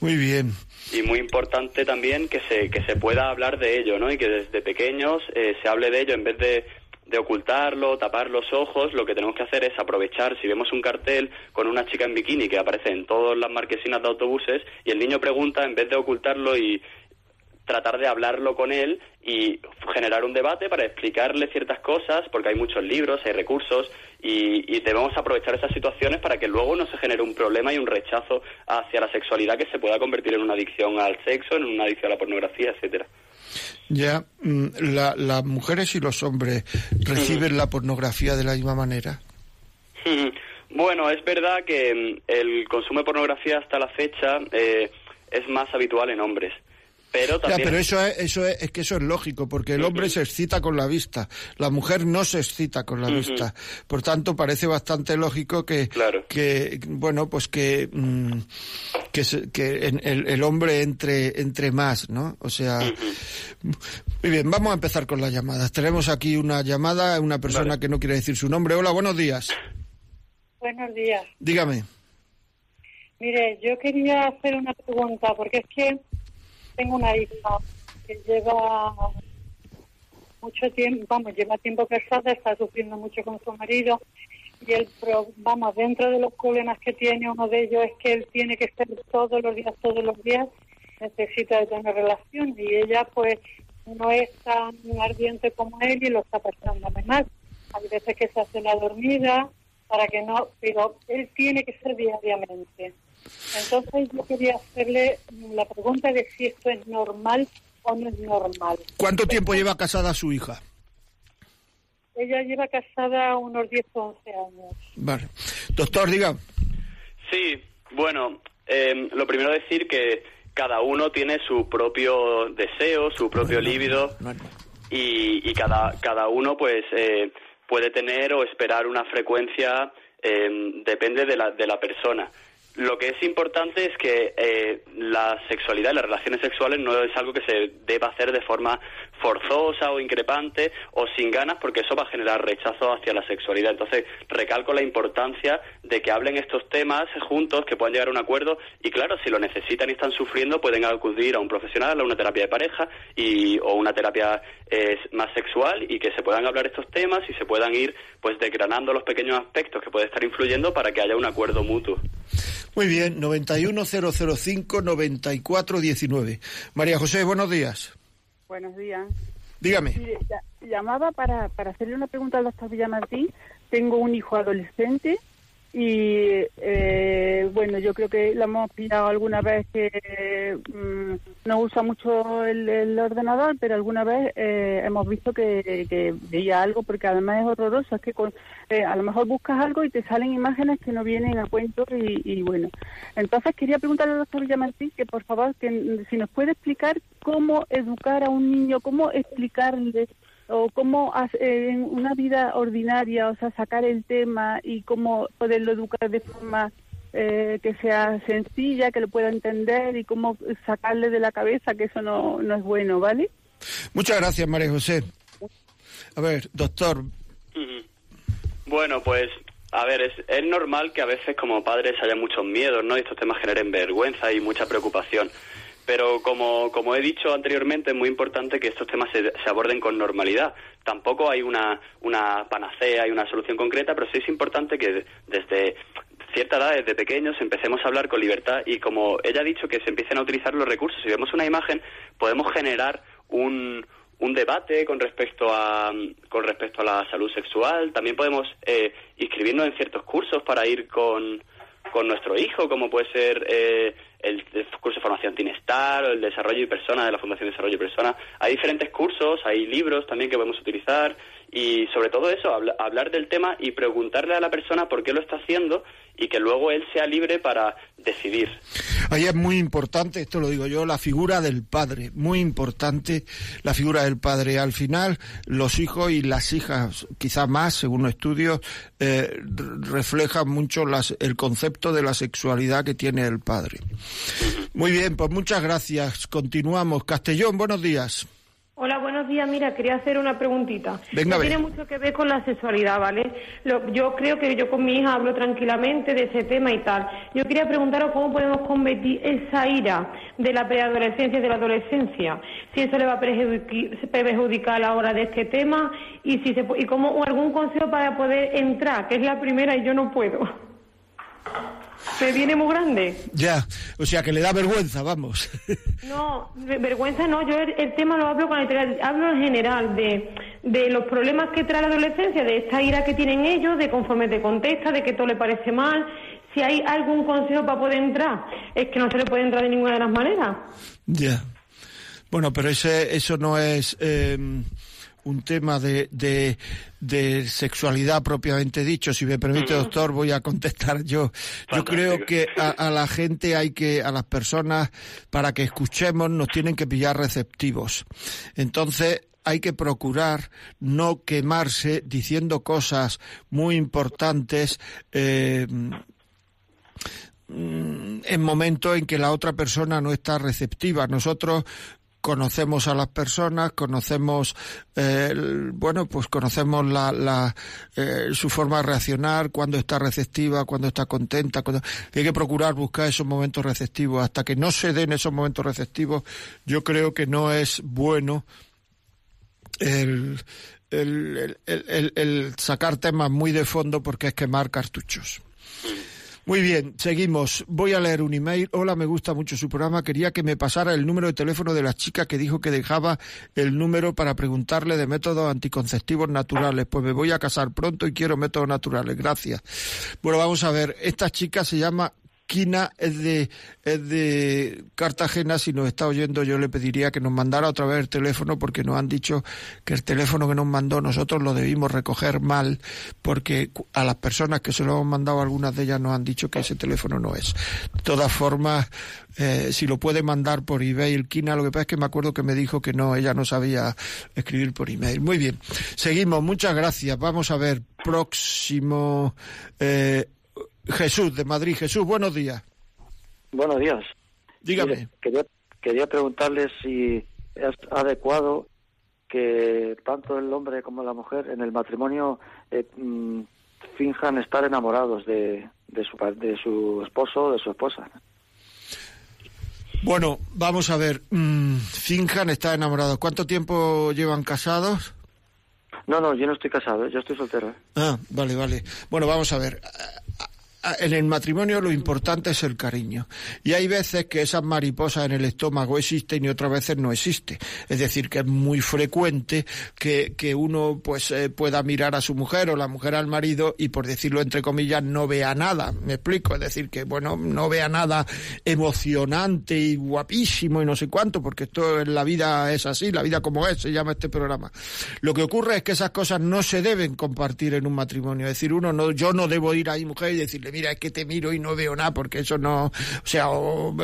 Muy bien. Y muy importante también que se, que se pueda hablar de ello, ¿no? Y que desde pequeños eh, se hable de ello en vez de, de ocultarlo, tapar los ojos, lo que tenemos que hacer es aprovechar, si vemos un cartel con una chica en bikini que aparece en todas las marquesinas de autobuses y el niño pregunta, en vez de ocultarlo y tratar de hablarlo con él y generar un debate para explicarle ciertas cosas, porque hay muchos libros, hay recursos, y, y debemos aprovechar esas situaciones para que luego no se genere un problema y un rechazo hacia la sexualidad que se pueda convertir en una adicción al sexo, en una adicción a la pornografía, etcétera. Ya, mm, la- las mujeres y los hombres reciben la pornografía de la misma manera. Bueno, es verdad que mm, el consumo de pornografía hasta la fecha eh, es más habitual en hombres, pero Ya, también pero eso es, eso es, es que eso es lógico, porque el hombre se excita con la vista, la mujer no se excita con la Ujú. vista. Por tanto, parece bastante lógico que, Claro. que bueno, pues que, mm, que, se- que en- el, el hombre entre, entre más, ¿no? O sea, muy bien, vamos a empezar con las llamadas. Tenemos aquí una llamada, una persona Vale. que no quiere decir su nombre. Hola, buenos días. Buenos días. Dígame. Mire, yo quería hacer una pregunta, porque es que tengo una hija que lleva mucho tiempo, vamos, lleva tiempo casada, está sufriendo mucho con su marido y pro- vamos, dentro de los problemas que tiene, uno de ellos es que él tiene que estar todos los días, todos los días, necesita de tener relación y ella pues no es tan ardiente como él y lo está pasando mal. Hay veces que se hace la dormida para que no, pero él tiene que ser diariamente. Entonces yo quería hacerle la pregunta de si esto es normal o no es normal. ¿Cuánto tiempo lleva casada su hija? Ella lleva casada unos 10 o 11 años. Vale. Doctor, diga. Sí, bueno, eh, lo primero decir que cada uno tiene su propio deseo, su propio líbido y, y cada, cada uno pues eh, puede tener o esperar una frecuencia, eh, depende de la, de la persona. Lo que es importante es que eh, la sexualidad y las relaciones sexuales no es algo que se deba hacer de forma forzosa o increpante o sin ganas porque eso va a generar rechazo hacia la sexualidad. Entonces, recalco la importancia de que hablen estos temas juntos, que puedan llegar a un acuerdo y claro, si lo necesitan y están sufriendo, pueden acudir a un profesional, a una terapia de pareja y, o una terapia eh, más sexual y que se puedan hablar estos temas y se puedan ir pues desgranando los pequeños aspectos que puede estar influyendo para que haya un acuerdo mutuo. Muy bien, 91005-9419. María José, buenos días. Buenos días. Dígame. Mire, llamaba para, para hacerle una pregunta al doctor Villamartín. Tengo un hijo adolescente y, eh, bueno, yo creo que lo hemos pillado alguna vez que mm, no usa mucho el, el ordenador, pero alguna vez eh, hemos visto que, que veía algo, porque además es horroroso. Es que con- eh, a lo mejor buscas algo y te salen imágenes que no vienen a cuento y, y bueno. Entonces quería preguntarle al doctor Villamartín que por favor, que si nos puede explicar cómo educar a un niño, cómo explicarle o cómo en una vida ordinaria, o sea, sacar el tema y cómo poderlo educar de forma eh, que sea sencilla, que lo pueda entender y cómo sacarle de la cabeza que eso no, no es bueno, ¿vale? Muchas gracias, María José. A ver, doctor. Bueno, pues, a ver, es, es normal que a veces como padres haya muchos miedos, ¿no? Y estos temas generen vergüenza y mucha preocupación. Pero como, como he dicho anteriormente, es muy importante que estos temas se, se aborden con normalidad. Tampoco hay una, una panacea y una solución concreta, pero sí es importante que de- desde cierta edad, desde pequeños, empecemos a hablar con libertad y como ella ha dicho, que se empiecen a utilizar los recursos. Si vemos una imagen, podemos generar un, un debate con respecto a con respecto a la salud sexual. También podemos eh, inscribirnos en ciertos cursos para ir con, con nuestro hijo, como puede ser eh, el, curso de formación Tinestar o el desarrollo y persona de la Fundación Desarrollo y Persona. Hay diferentes cursos, hay libros también que podemos utilizar y sobre todo eso, habla- hablar del tema y preguntarle a la persona por qué lo está haciendo y que luego él sea libre para decidir. Ahí es muy importante, esto lo digo yo, la figura del padre, muy importante la figura del padre. Al final, los hijos y las hijas, quizá más, según estudios, eh, reflejan mucho las, el concepto de la sexualidad que tiene el padre. Muy bien, pues muchas gracias. Continuamos. Castellón, buenos días. Buenos días. Mira, quería hacer una preguntita. Venga, No tiene mucho que ver con la sexualidad, ¿vale? Lo- yo creo que yo con mi hija hablo tranquilamente de ese tema y tal. Yo quería preguntaros cómo podemos combatir esa ira de la preadolescencia y de la adolescencia. Si eso le va a perjudicar a la hora de este tema y si se y cómo o algún consejo para poder entrar, que es la primera y yo no puedo. Me viene muy grande. Ya, o sea que le da vergüenza, vamos. *laughs* No, ve- vergüenza no, yo el, el tema lo hablo con literal, hablo en general de, de los problemas que trae la adolescencia, de esta ira que tienen ellos, de conforme te contesta, de que todo le parece mal, si hay algún consejo para poder entrar, es que no se le puede entrar de ninguna de las maneras. Ya. Bueno, pero ese, eso no es eh, un tema de, de, de sexualidad propiamente dicho. Si me permite, doctor, voy a contestar yo. Yo creo que a, a la gente hay que, a las personas, para que escuchemos, nos tienen que pillar receptivos. Entonces, hay que procurar no quemarse diciendo cosas muy importantes eh, en momentos en que la otra persona no está receptiva. Nosotros conocemos a las personas, conocemos, eh, bueno, pues conocemos la, la, eh, su forma de reaccionar, cuando está receptiva, cuando está contenta. Cuando... Hay que procurar buscar esos momentos receptivos. Hasta que no se den esos momentos receptivos, yo creo que no es bueno el sacar temas muy de fondo porque es quemar cartuchos. Muy bien, seguimos. Voy a leer un email. Hola, me gusta mucho su programa. Quería que me pasara el número de teléfono de la chica que dijo que dejaba el número para preguntarle de métodos anticonceptivos naturales. Pues me voy a casar pronto y quiero métodos naturales. Gracias. Bueno, vamos a ver. Esta chica se llama Quina, es de, es de Cartagena. Si nos está oyendo, yo le pediría que nos mandara otra vez el teléfono porque nos han dicho que el teléfono que nos mandó nosotros lo debimos recoger mal porque a las personas que se lo hemos mandado, algunas de ellas nos han dicho que ese teléfono no es. De todas formas, eh, si lo puede mandar por email, Quina, lo que pasa es que me acuerdo que me dijo que no, ella no sabía escribir por email. Muy bien, seguimos, muchas gracias. Vamos a ver, próximo. eh, Jesús de Madrid. Jesús, buenos días. Buenos días. Dígame. Mire, quería, quería preguntarle si es adecuado que tanto el hombre como la mujer en el matrimonio eh, mm, finjan estar enamorados de, de, su, de su esposo o de su esposa. Bueno, vamos a ver. mm, Finjan está enamorado. ¿Cuánto tiempo llevan casados? No, no, yo no estoy casado, ¿eh? yo estoy soltero. ¿eh? Ah, vale, vale. Bueno, vamos a ver. Ah, En el matrimonio lo importante es el cariño. Y hay veces que esas mariposas en el estómago existen y otras veces no existen. Es decir, que es muy frecuente que, que uno pues eh, pueda mirar a su mujer o la mujer al marido y por decirlo entre comillas no vea nada. Me explico. Es decir, que bueno, no vea nada emocionante y guapísimo y no sé cuánto, porque esto en la vida es así, la vida como es, se llama este programa. Lo que ocurre es que esas cosas no se deben compartir en un matrimonio. Es decir, uno no, yo no debo ir a mi mujer y decirle, mira, es que te miro y no veo nada, porque eso no, o sea,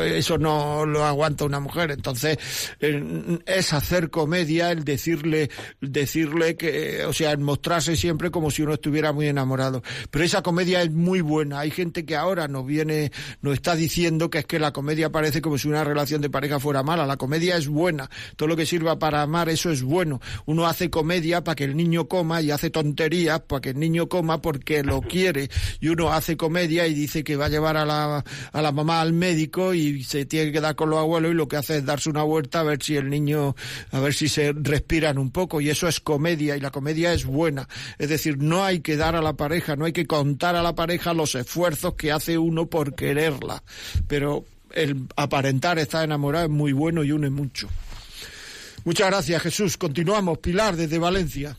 eso no lo aguanta una mujer. Entonces, es hacer comedia el decirle, decirle que, o sea, el mostrarse siempre como si uno estuviera muy enamorado. Pero esa comedia es muy buena. Hay gente que ahora nos viene, nos está diciendo que es que la comedia parece como si una relación de pareja fuera mala. La comedia es buena. Todo lo que sirva para amar, eso es bueno. Uno hace comedia para que el niño coma y hace tonterías para que el niño coma porque lo quiere. Y uno hace comedia y dice que va a llevar a la, a la mamá al médico y se tiene que quedar con los abuelos y lo que hace es darse una vuelta a ver si el niño, a ver si se respiran un poco. Y eso es comedia y la comedia es buena. Es decir, no hay que dar a la pareja, no hay que contar a la pareja los esfuerzos que hace uno por quererla. Pero el aparentar estar enamorado es muy bueno y une mucho. Muchas gracias, Jesús. Continuamos. Pilar, desde Valencia.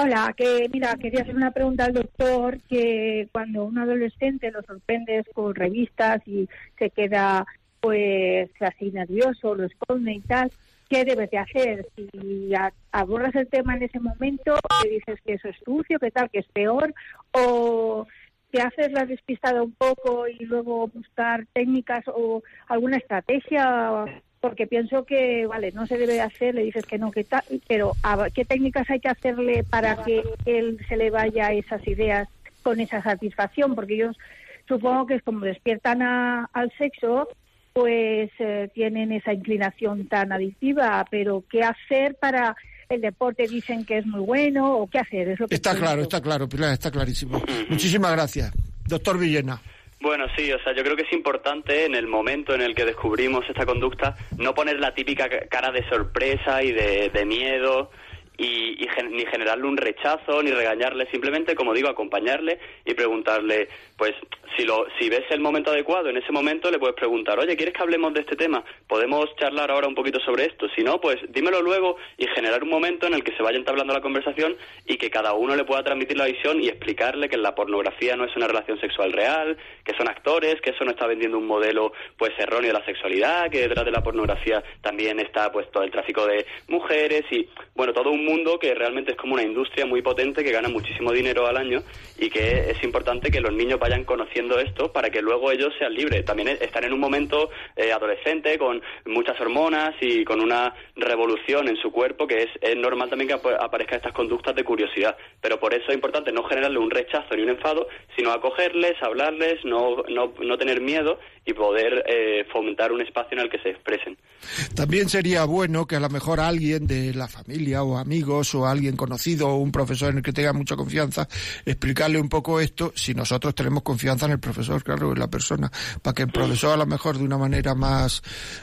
Hola, que mira, quería hacer una pregunta al doctor que cuando un adolescente lo sorprendes con revistas y se queda pues así nervioso, lo esconde y tal, ¿qué debes de hacer? Si abordas el tema en ese momento, que dices que eso es sucio, que tal, que es peor, o te haces la despistada un poco y luego buscar técnicas o alguna estrategia porque pienso que, vale, no se debe de hacer, le dices que no, que tal, pero ¿a- ¿qué técnicas hay que hacerle para que él se le vaya esas ideas con esa satisfacción? Porque ellos supongo que es como despiertan a- al sexo, pues eh, tienen esa inclinación tan adictiva, pero ¿qué hacer para el deporte? Dicen que es muy bueno, o qué hacer, es lo que Está claro, está claro, Pilar, está clarísimo. Muchísimas gracias. Doctor Villena. Bueno, sí, o sea, yo creo que es importante en el momento en el que descubrimos esta conducta no poner la típica ca- cara de sorpresa y de, de miedo y, y gen- ni generarle un rechazo ni regañarle, simplemente, como digo, acompañarle y preguntarle, pues, si lo si ves el momento adecuado, en ese momento le puedes preguntar, oye, ¿quieres que hablemos de este tema? Podemos charlar ahora un poquito sobre esto. Si no, pues dímelo luego y generar un momento en el que se vaya entablando la conversación y que cada uno le pueda transmitir la visión y explicarle que la pornografía no es una relación sexual real, que son actores, que eso no está vendiendo un modelo pues erróneo de la sexualidad, que detrás de la pornografía también está pues todo el tráfico de mujeres y bueno, todo un mundo que realmente es como una industria muy potente que gana muchísimo dinero al año y que es importante que los niños vayan conociendo esto para que luego ellos sean libres. También están en un momento eh, adolescente con muchas hormonas y con una revolución en su cuerpo que es, es normal también que ap- aparezcan estas conductas de curiosidad. Pero por eso es importante no generarle un rechazo ni un enfado, sino acogerles, hablarles, no, no, no tener miedo y poder eh, fomentar un espacio en el que se expresen. También sería bueno que a lo mejor alguien de la familia o amigos o alguien conocido o un profesor en el que tenga mucha confianza, explicarle un poco esto, si nosotros tenemos confianza en el profesor, claro, en la persona, para que el profesor a lo mejor de una manera más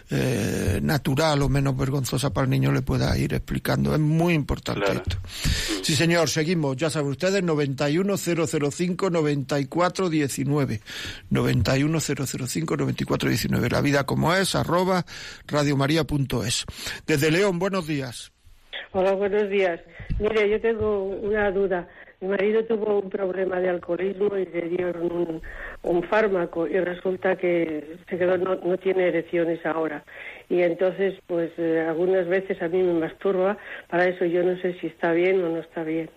eh, natural o menos vergonzosa para el niño le pueda ir explicando. Es muy importante esto. Sí, señor, seguimos. Ya saben ustedes, 91005-9419. 91005-9419. La vida como es, arroba radiomaria.es. Desde León, buenos días. Hola, buenos días. Mire, yo tengo una duda. Mi marido tuvo un problema de alcoholismo y le dieron un, un fármaco y resulta que se quedó no, no tiene erecciones ahora. Y entonces, pues eh, algunas veces a mí me masturba. Para eso yo no sé si está bien o no está bien.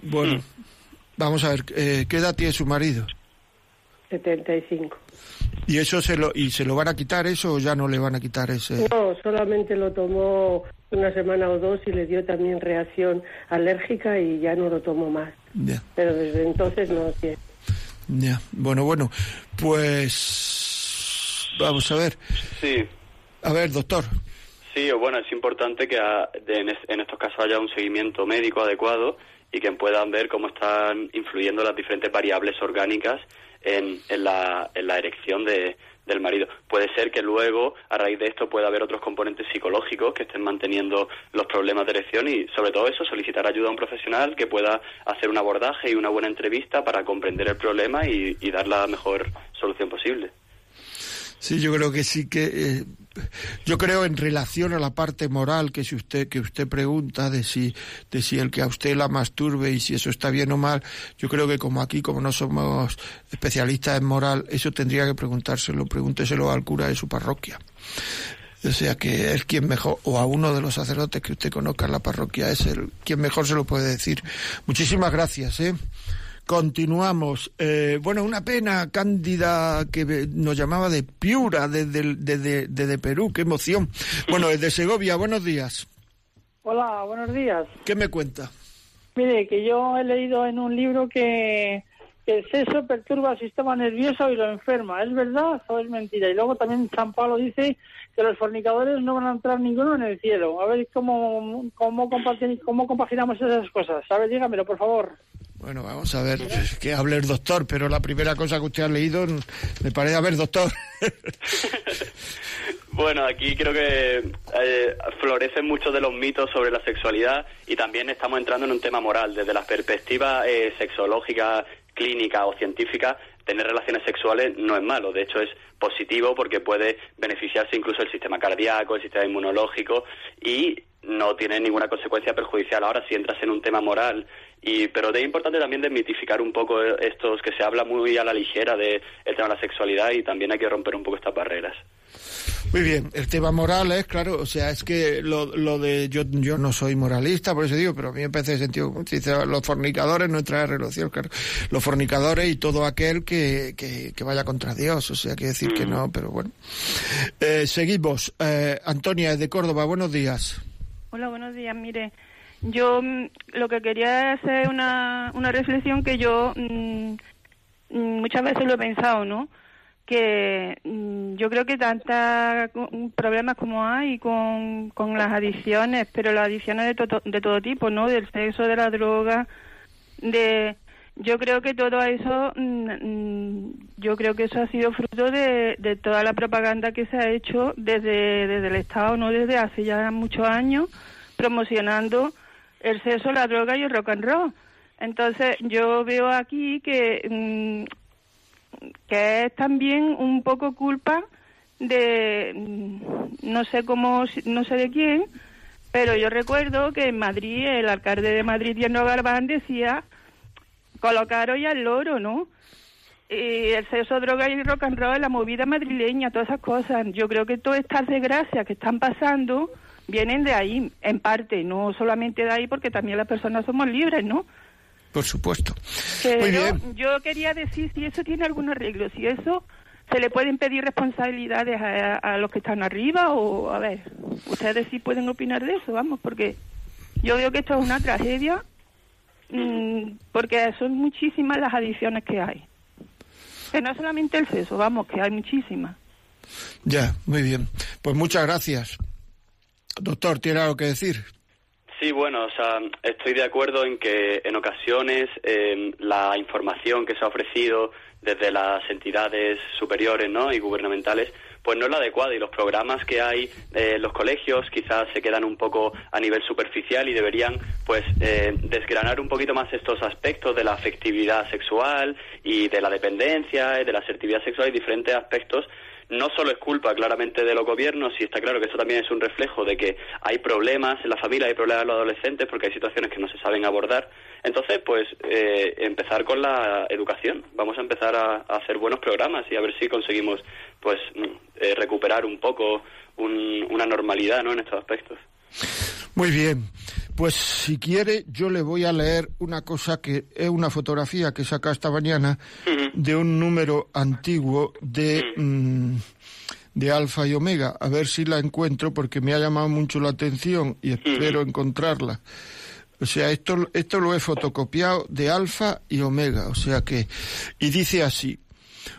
Bueno, vamos a ver, eh, ¿qué edad tiene su marido? 75. ¿Y eso se lo, y se lo van a quitar eso o ya no le van a quitar ese? No, solamente lo tomó una semana o dos y le dio también reacción alérgica y ya no lo tomó más. Pero desde entonces no tiene. ya. Bueno, bueno, pues vamos a ver. Sí, A ver, doctor. Sí, o bueno, es importante que a- de- en, es- en estos casos haya un seguimiento médico adecuado y que puedan ver cómo están influyendo las diferentes variables orgánicas en, en la, en la erección de, del marido. Puede ser que luego, a raíz de esto, pueda haber otros componentes psicológicos que estén manteniendo los problemas de erección y, sobre todo eso, solicitar ayuda a un profesional que pueda hacer un abordaje y una buena entrevista para comprender el problema y, dar la mejor solución posible. Sí, yo creo que sí que eh, yo creo en relación a la parte moral que si usted que usted pregunta de si de si el que a usted la masturbe y si eso está bien o mal, yo creo que como aquí como no somos especialistas en moral, eso tendría que preguntárselo, pregúnteselo al cura de su parroquia. O sea que es quien mejor, o a uno de los sacerdotes que usted conozca en la parroquia, es el quien mejor se lo puede decir. Muchísimas gracias, ¿eh? Continuamos. Eh, bueno, una pena, Cándida, que nos llamaba de Piura, desde desde desde Perú. Qué emoción. Bueno, desde Segovia, buenos días. Hola, buenos días. ¿Qué me cuenta? Mire, que yo he leído en un libro que que el sexo perturba el sistema nervioso y lo enferma. ¿Es verdad o es mentira? Y luego también San Pablo dice que los fornicadores no van a entrar ninguno en el cielo. A ver cómo, cómo, cómo compaginamos esas cosas. A ver, dígamelo, por favor. Bueno, vamos a ver, que hable el doctor, pero la primera cosa que usted ha leído me parece, a ver, doctor. *laughs* Bueno, aquí creo que eh, florecen muchos de los mitos sobre la sexualidad y también estamos entrando en un tema moral. Desde la perspectiva eh, sexológica, clínica o científica, tener relaciones sexuales no es malo. De hecho, es positivo porque puede beneficiarse incluso el sistema cardíaco, el sistema inmunológico y no tiene ninguna consecuencia perjudicial. Ahora, si entras en un tema moral, y pero es importante también desmitificar un poco estos que se habla muy a la ligera de el tema de la sexualidad y también hay que romper un poco estas barreras. Muy bien, el tema moral es, claro, o sea, es que lo, lo de, yo, yo no soy moralista, por eso digo, pero a mí me parece sentido, dice, los fornicadores no entran en relación, claro, los fornicadores y todo aquel que, que, que vaya contra Dios, o sea, quiere decir que no, pero bueno. Eh, seguimos, eh, Antonia de Córdoba, buenos días. Hola, buenos días. Mire, yo mm, lo que quería hacer una, una reflexión que yo mm, mm, muchas veces lo he pensado, ¿no? Que yo creo que tantos problemas como hay con, con las adicciones, pero las adicciones de, to- de todo tipo, ¿no? Del sexo, de la droga, de... Yo creo que todo eso, yo creo que eso ha sido fruto de, de toda la propaganda que se ha hecho desde, desde el Estado, no desde hace ya muchos años, promocionando el sexo, la droga y el rock and roll. Entonces yo veo aquí que, mm, que es también un poco culpa de, mm, no sé cómo, no sé de quién, pero yo recuerdo que en Madrid, el alcalde de Madrid, Tierno Garbán, decía colocaros ya el loro, ¿no? Y el sexo, droga y rock and roll, la movida madrileña, todas esas cosas. Yo creo que todas estas desgracias que están pasando vienen de ahí, en parte, no solamente de ahí, porque también las personas somos libres, ¿no? Por supuesto. Pero Muy bien. yo quería decir si eso tiene algún arreglo, si eso se le pueden pedir responsabilidades a, a los que están arriba o, a ver, ustedes sí pueden opinar de eso, vamos, porque yo veo que esto es una tragedia, mm, porque son muchísimas las adicciones que hay. Que no solamente el sexo, vamos, que hay muchísimas. Ya, muy bien. Pues muchas gracias. Doctor, ¿tiene algo que decir? Sí, bueno, o sea, estoy de acuerdo en que en ocasiones eh, la información que se ha ofrecido desde las entidades superiores ¿no? y gubernamentales pues no es la adecuada y los programas que hay eh, en los colegios quizás se quedan un poco a nivel superficial y deberían pues eh, desgranar un poquito más estos aspectos de la afectividad sexual y de la dependencia y de la asertividad sexual y diferentes aspectos no solo es culpa claramente de los gobiernos, y está claro que eso también es un reflejo de que hay problemas en la familia, hay problemas en los adolescentes, porque hay situaciones que no se saben abordar. Entonces, pues eh, empezar con la educación. Vamos a empezar a, a hacer buenos programas y a ver si conseguimos pues mm, eh, recuperar un poco un- una normalidad ¿no? en estos aspectos. Muy bien. Pues si quiere, yo le voy a leer una cosa que es una fotografía que saca esta mañana de un número antiguo de, mm, de Alfa y Omega. A ver si la encuentro porque me ha llamado mucho la atención y espero encontrarla. O sea, esto, esto lo he fotocopiado de Alfa y Omega. O sea que, y dice así.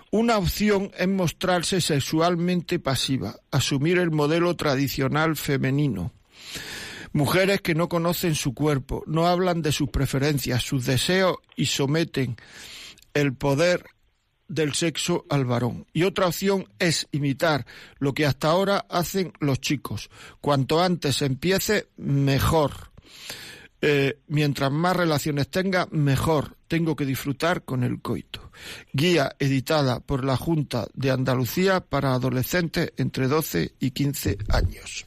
Una opción es mostrarse sexualmente pasiva, asumir el modelo tradicional femenino. Mujeres que no conocen su cuerpo, no hablan de sus preferencias, sus deseos y someten el poder del sexo al varón. Y otra opción es imitar lo que hasta ahora hacen los chicos. Cuanto antes empiece, mejor. Eh, mientras más relaciones tenga, mejor. Tengo que disfrutar con el coito. Guía editada por la Junta de Andalucía para adolescentes entre 12 y 15 años.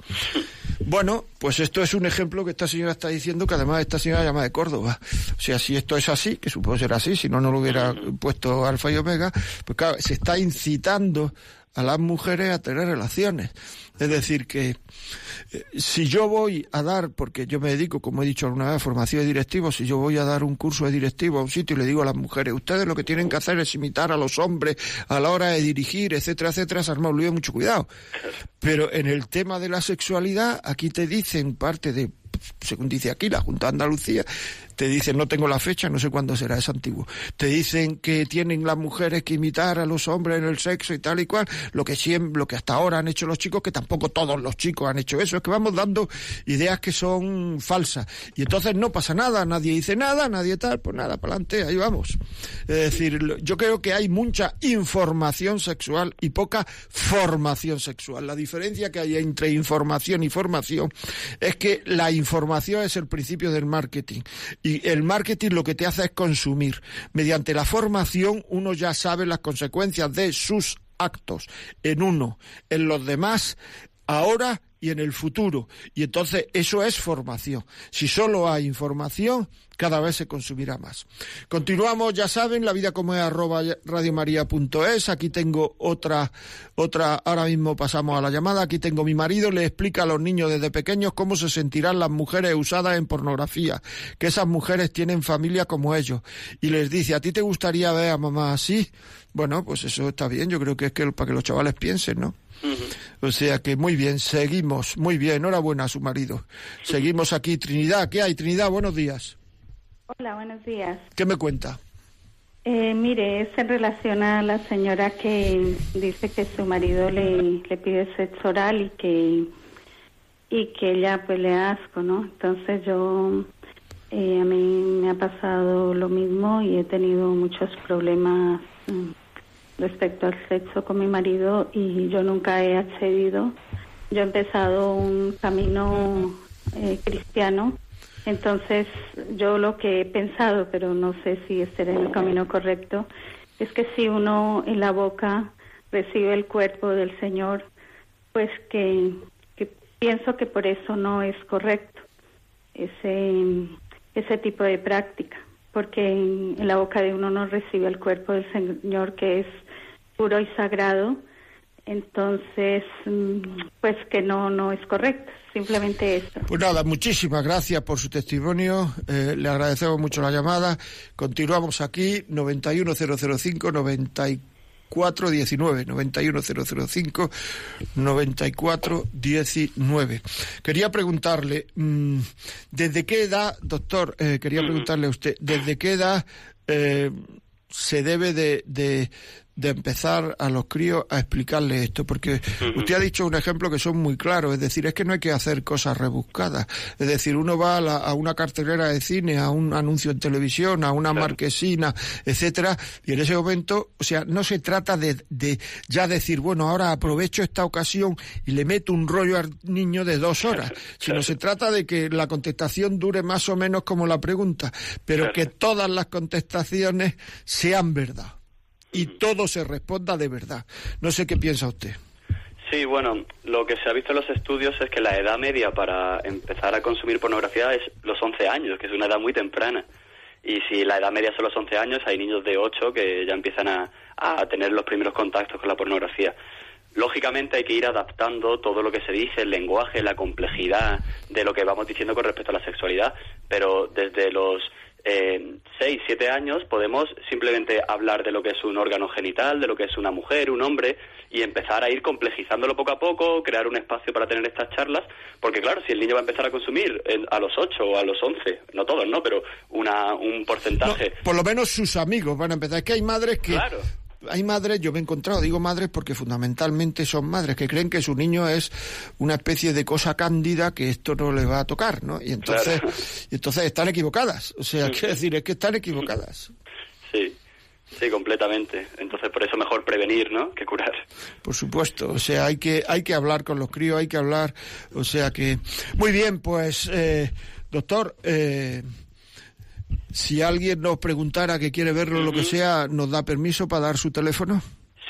Bueno, pues esto es un ejemplo que esta señora está diciendo, que además esta señora llama de Córdoba. O sea, si esto es así, que supongo ser así, si no, no lo hubiera puesto alfa y omega, pues claro, se está incitando a las mujeres a tener relaciones. Es decir, que eh, si yo voy a dar, porque yo me dedico, como he dicho alguna vez, a formación de directivos, si yo voy a dar un curso de directivo a un sitio y le digo a las mujeres, ustedes lo que tienen que hacer es imitar a los hombres a la hora de dirigir, etcétera, etcétera, se arma un mucho cuidado. Pero en el tema de la sexualidad, aquí te dicen parte de, según dice aquí la Junta de Andalucía, te dicen, no tengo la fecha, no sé cuándo será, es antiguo. Te dicen que tienen las mujeres que imitar a los hombres en el sexo y tal y cual, lo que siempre, lo que hasta ahora han hecho los chicos, que tampoco todos los chicos han hecho eso, es que vamos dando ideas que son falsas. Y entonces no pasa nada, nadie dice nada, nadie tal, pues nada, para adelante, ahí vamos. Es decir, yo creo que hay mucha información sexual y poca formación sexual. La diferencia que hay entre información y formación es que la información es el principio del marketing. Y el marketing lo que te hace es consumir. Mediante la formación uno ya sabe las consecuencias de sus actos en uno, en los demás, ahora y en el futuro. Y entonces eso es formación. Si solo hay información, cada vez se consumirá más. Continuamos, ya saben, la vida como es arroba radiomaria.es. Aquí tengo otra, otra, ahora mismo pasamos a la llamada. Aquí tengo mi marido, le explica a los niños desde pequeños cómo se sentirán las mujeres usadas en pornografía, que esas mujeres tienen familia como ellos. Y les dice, ¿a ti te gustaría ver a mamá así? Bueno, pues eso está bien, yo creo que es que para que los chavales piensen, ¿no? O sea que muy bien, seguimos, muy bien, enhorabuena a su marido. *laughs* Seguimos aquí, Trinidad, ¿qué hay? Trinidad, buenos días. Hola, buenos días. ¿Qué me cuenta? Eh, mire, es en relación a la señora que dice que su marido le, le pide sexo oral y que y que ella pues le asco, ¿no? Entonces yo eh, a mí me ha pasado lo mismo y he tenido muchos problemas mm, respecto al sexo con mi marido y yo nunca he accedido. Yo he empezado un camino eh, cristiano entonces, yo lo que he pensado, pero no sé si este era el camino correcto, es que si uno en la boca recibe el cuerpo del Señor, pues que, pienso que por eso no es correcto ese, ese tipo de práctica, porque en la boca de uno no recibe el cuerpo del Señor que es puro y sagrado, entonces, mm, pues que no, no es correcto, simplemente eso. Pues nada, muchísimas gracias por su testimonio. eh, le agradecemos mucho la llamada. Continuamos aquí, 91005 9419 91005 9419. Quería preguntarle, mm, ¿desde qué edad, doctor, eh, quería preguntarle a usted, ¿desde qué edad eh, se debe de, de, de empezar a los críos a explicarles esto? Porque usted ha dicho un ejemplo que son muy claros, es decir, es que no hay que hacer cosas rebuscadas. Es decir, uno va a, la- a una cartelera de cine, a un anuncio en televisión, a una marquesina, etcétera, y en ese momento, o sea, no se trata de, de ya decir, bueno, ahora aprovecho esta ocasión y le meto un rollo al niño de dos horas, *laughs* sino se trata de que la contestación dure más o menos como la pregunta, pero que todas las contestaciones sean verdad y todo se responda de verdad. No sé qué piensa usted. Sí, bueno, lo que se ha visto en los estudios es que la edad media para empezar a consumir pornografía es los 11 años, que es una edad muy temprana. Y si la edad media son los 11 años, hay niños de 8 que ya empiezan a, a tener los primeros contactos con la pornografía. Lógicamente hay que ir adaptando todo lo que se dice, el lenguaje, la complejidad de lo que vamos diciendo con respecto a la sexualidad, pero desde los eh, 6, 7 años podemos simplemente hablar de lo que es un órgano genital, de lo que es una mujer, un hombre, y empezar a ir complejizándolo poco a poco, crear un espacio para tener estas charlas, porque claro, si el niño va a empezar a consumir en- a los 8 o a los 11, no todos, ¿no? Pero una, un porcentaje... Por lo menos sus amigos van a empezar. Es que hay madres que... Claro. Hay madres, yo me he encontrado, digo madres porque fundamentalmente son madres que creen que su niño es una especie de cosa cándida que esto no le va a tocar, ¿no? Y entonces, Claro. y entonces están equivocadas. O sea, quiero decir, es que están equivocadas. Sí, sí, completamente. Entonces por eso mejor prevenir, ¿no? Que curar. Por supuesto, o sea, hay que, hay que hablar con los críos, hay que hablar, o sea que... Muy bien, pues, eh, doctor, eh, si alguien nos preguntara que quiere verlo, lo que sea, ¿nos da permiso para dar su teléfono?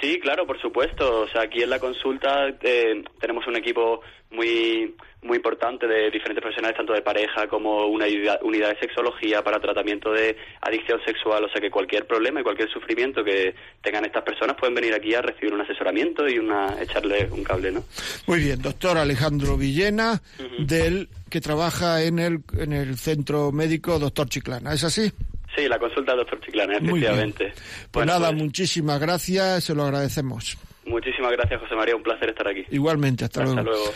Sí, claro, por supuesto. O sea, aquí en la consulta eh, tenemos un equipo muy muy importante de diferentes profesionales, tanto de pareja como una unidad, unidad de sexología para tratamiento de adicción sexual. O sea, que cualquier problema y cualquier sufrimiento que tengan estas personas pueden venir aquí a recibir un asesoramiento y una echarle un cable, ¿no? Muy bien, doctor Alejandro Villena, del que trabaja en el, en el centro médico Doctor Chiclana. ¿Es así? Sí, la consulta del doctor Chiclana, Muy bien. efectivamente. Pues Bueno, nada, pues, muchísimas gracias, se lo agradecemos. muchísimas gracias, José María. Un placer estar aquí. Igualmente, hasta, Hasta luego. luego.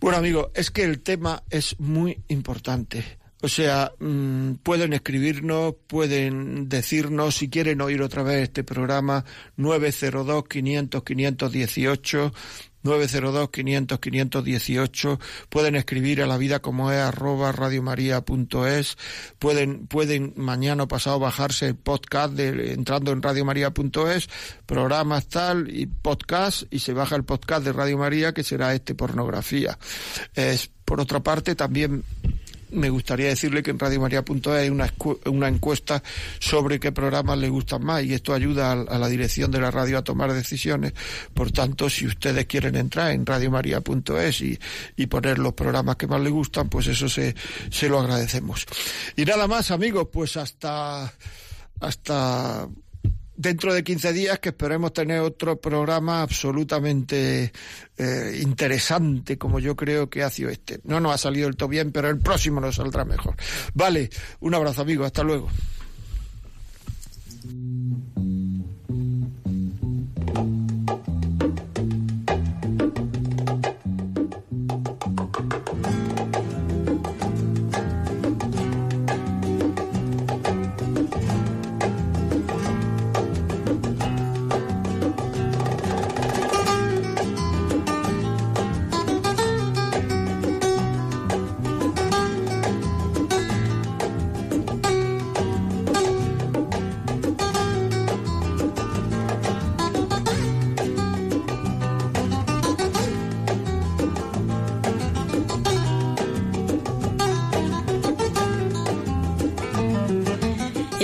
Bueno, amigo, es que el tema es muy importante. O sea, mm, pueden escribirnos, pueden decirnos, si quieren oír otra vez este programa, 902-500-518, 902-500-518, pueden escribir a la vida como es, arroba radiomaria.es, pueden, pueden mañana o pasado bajarse el podcast de, entrando en radiomaria.es, programas tal y podcast, y se baja el podcast de Radio María, que será este pornografía. Es, por otra parte, también me gustaría decirle que en radiomaria.es hay una, una encuesta sobre qué programas le gustan más y esto ayuda a, a la dirección de la radio a tomar decisiones. Por tanto, si ustedes quieren entrar en radiomaria.es y, y poner los programas que más les gustan, pues eso se, se lo agradecemos. Y nada más, amigos, pues hasta, hasta dentro de 15 días que esperemos tener otro programa absolutamente eh, interesante como yo creo que ha sido este. No nos ha salido del todo bien, pero el próximo nos saldrá mejor. Vale, un abrazo amigo, hasta luego.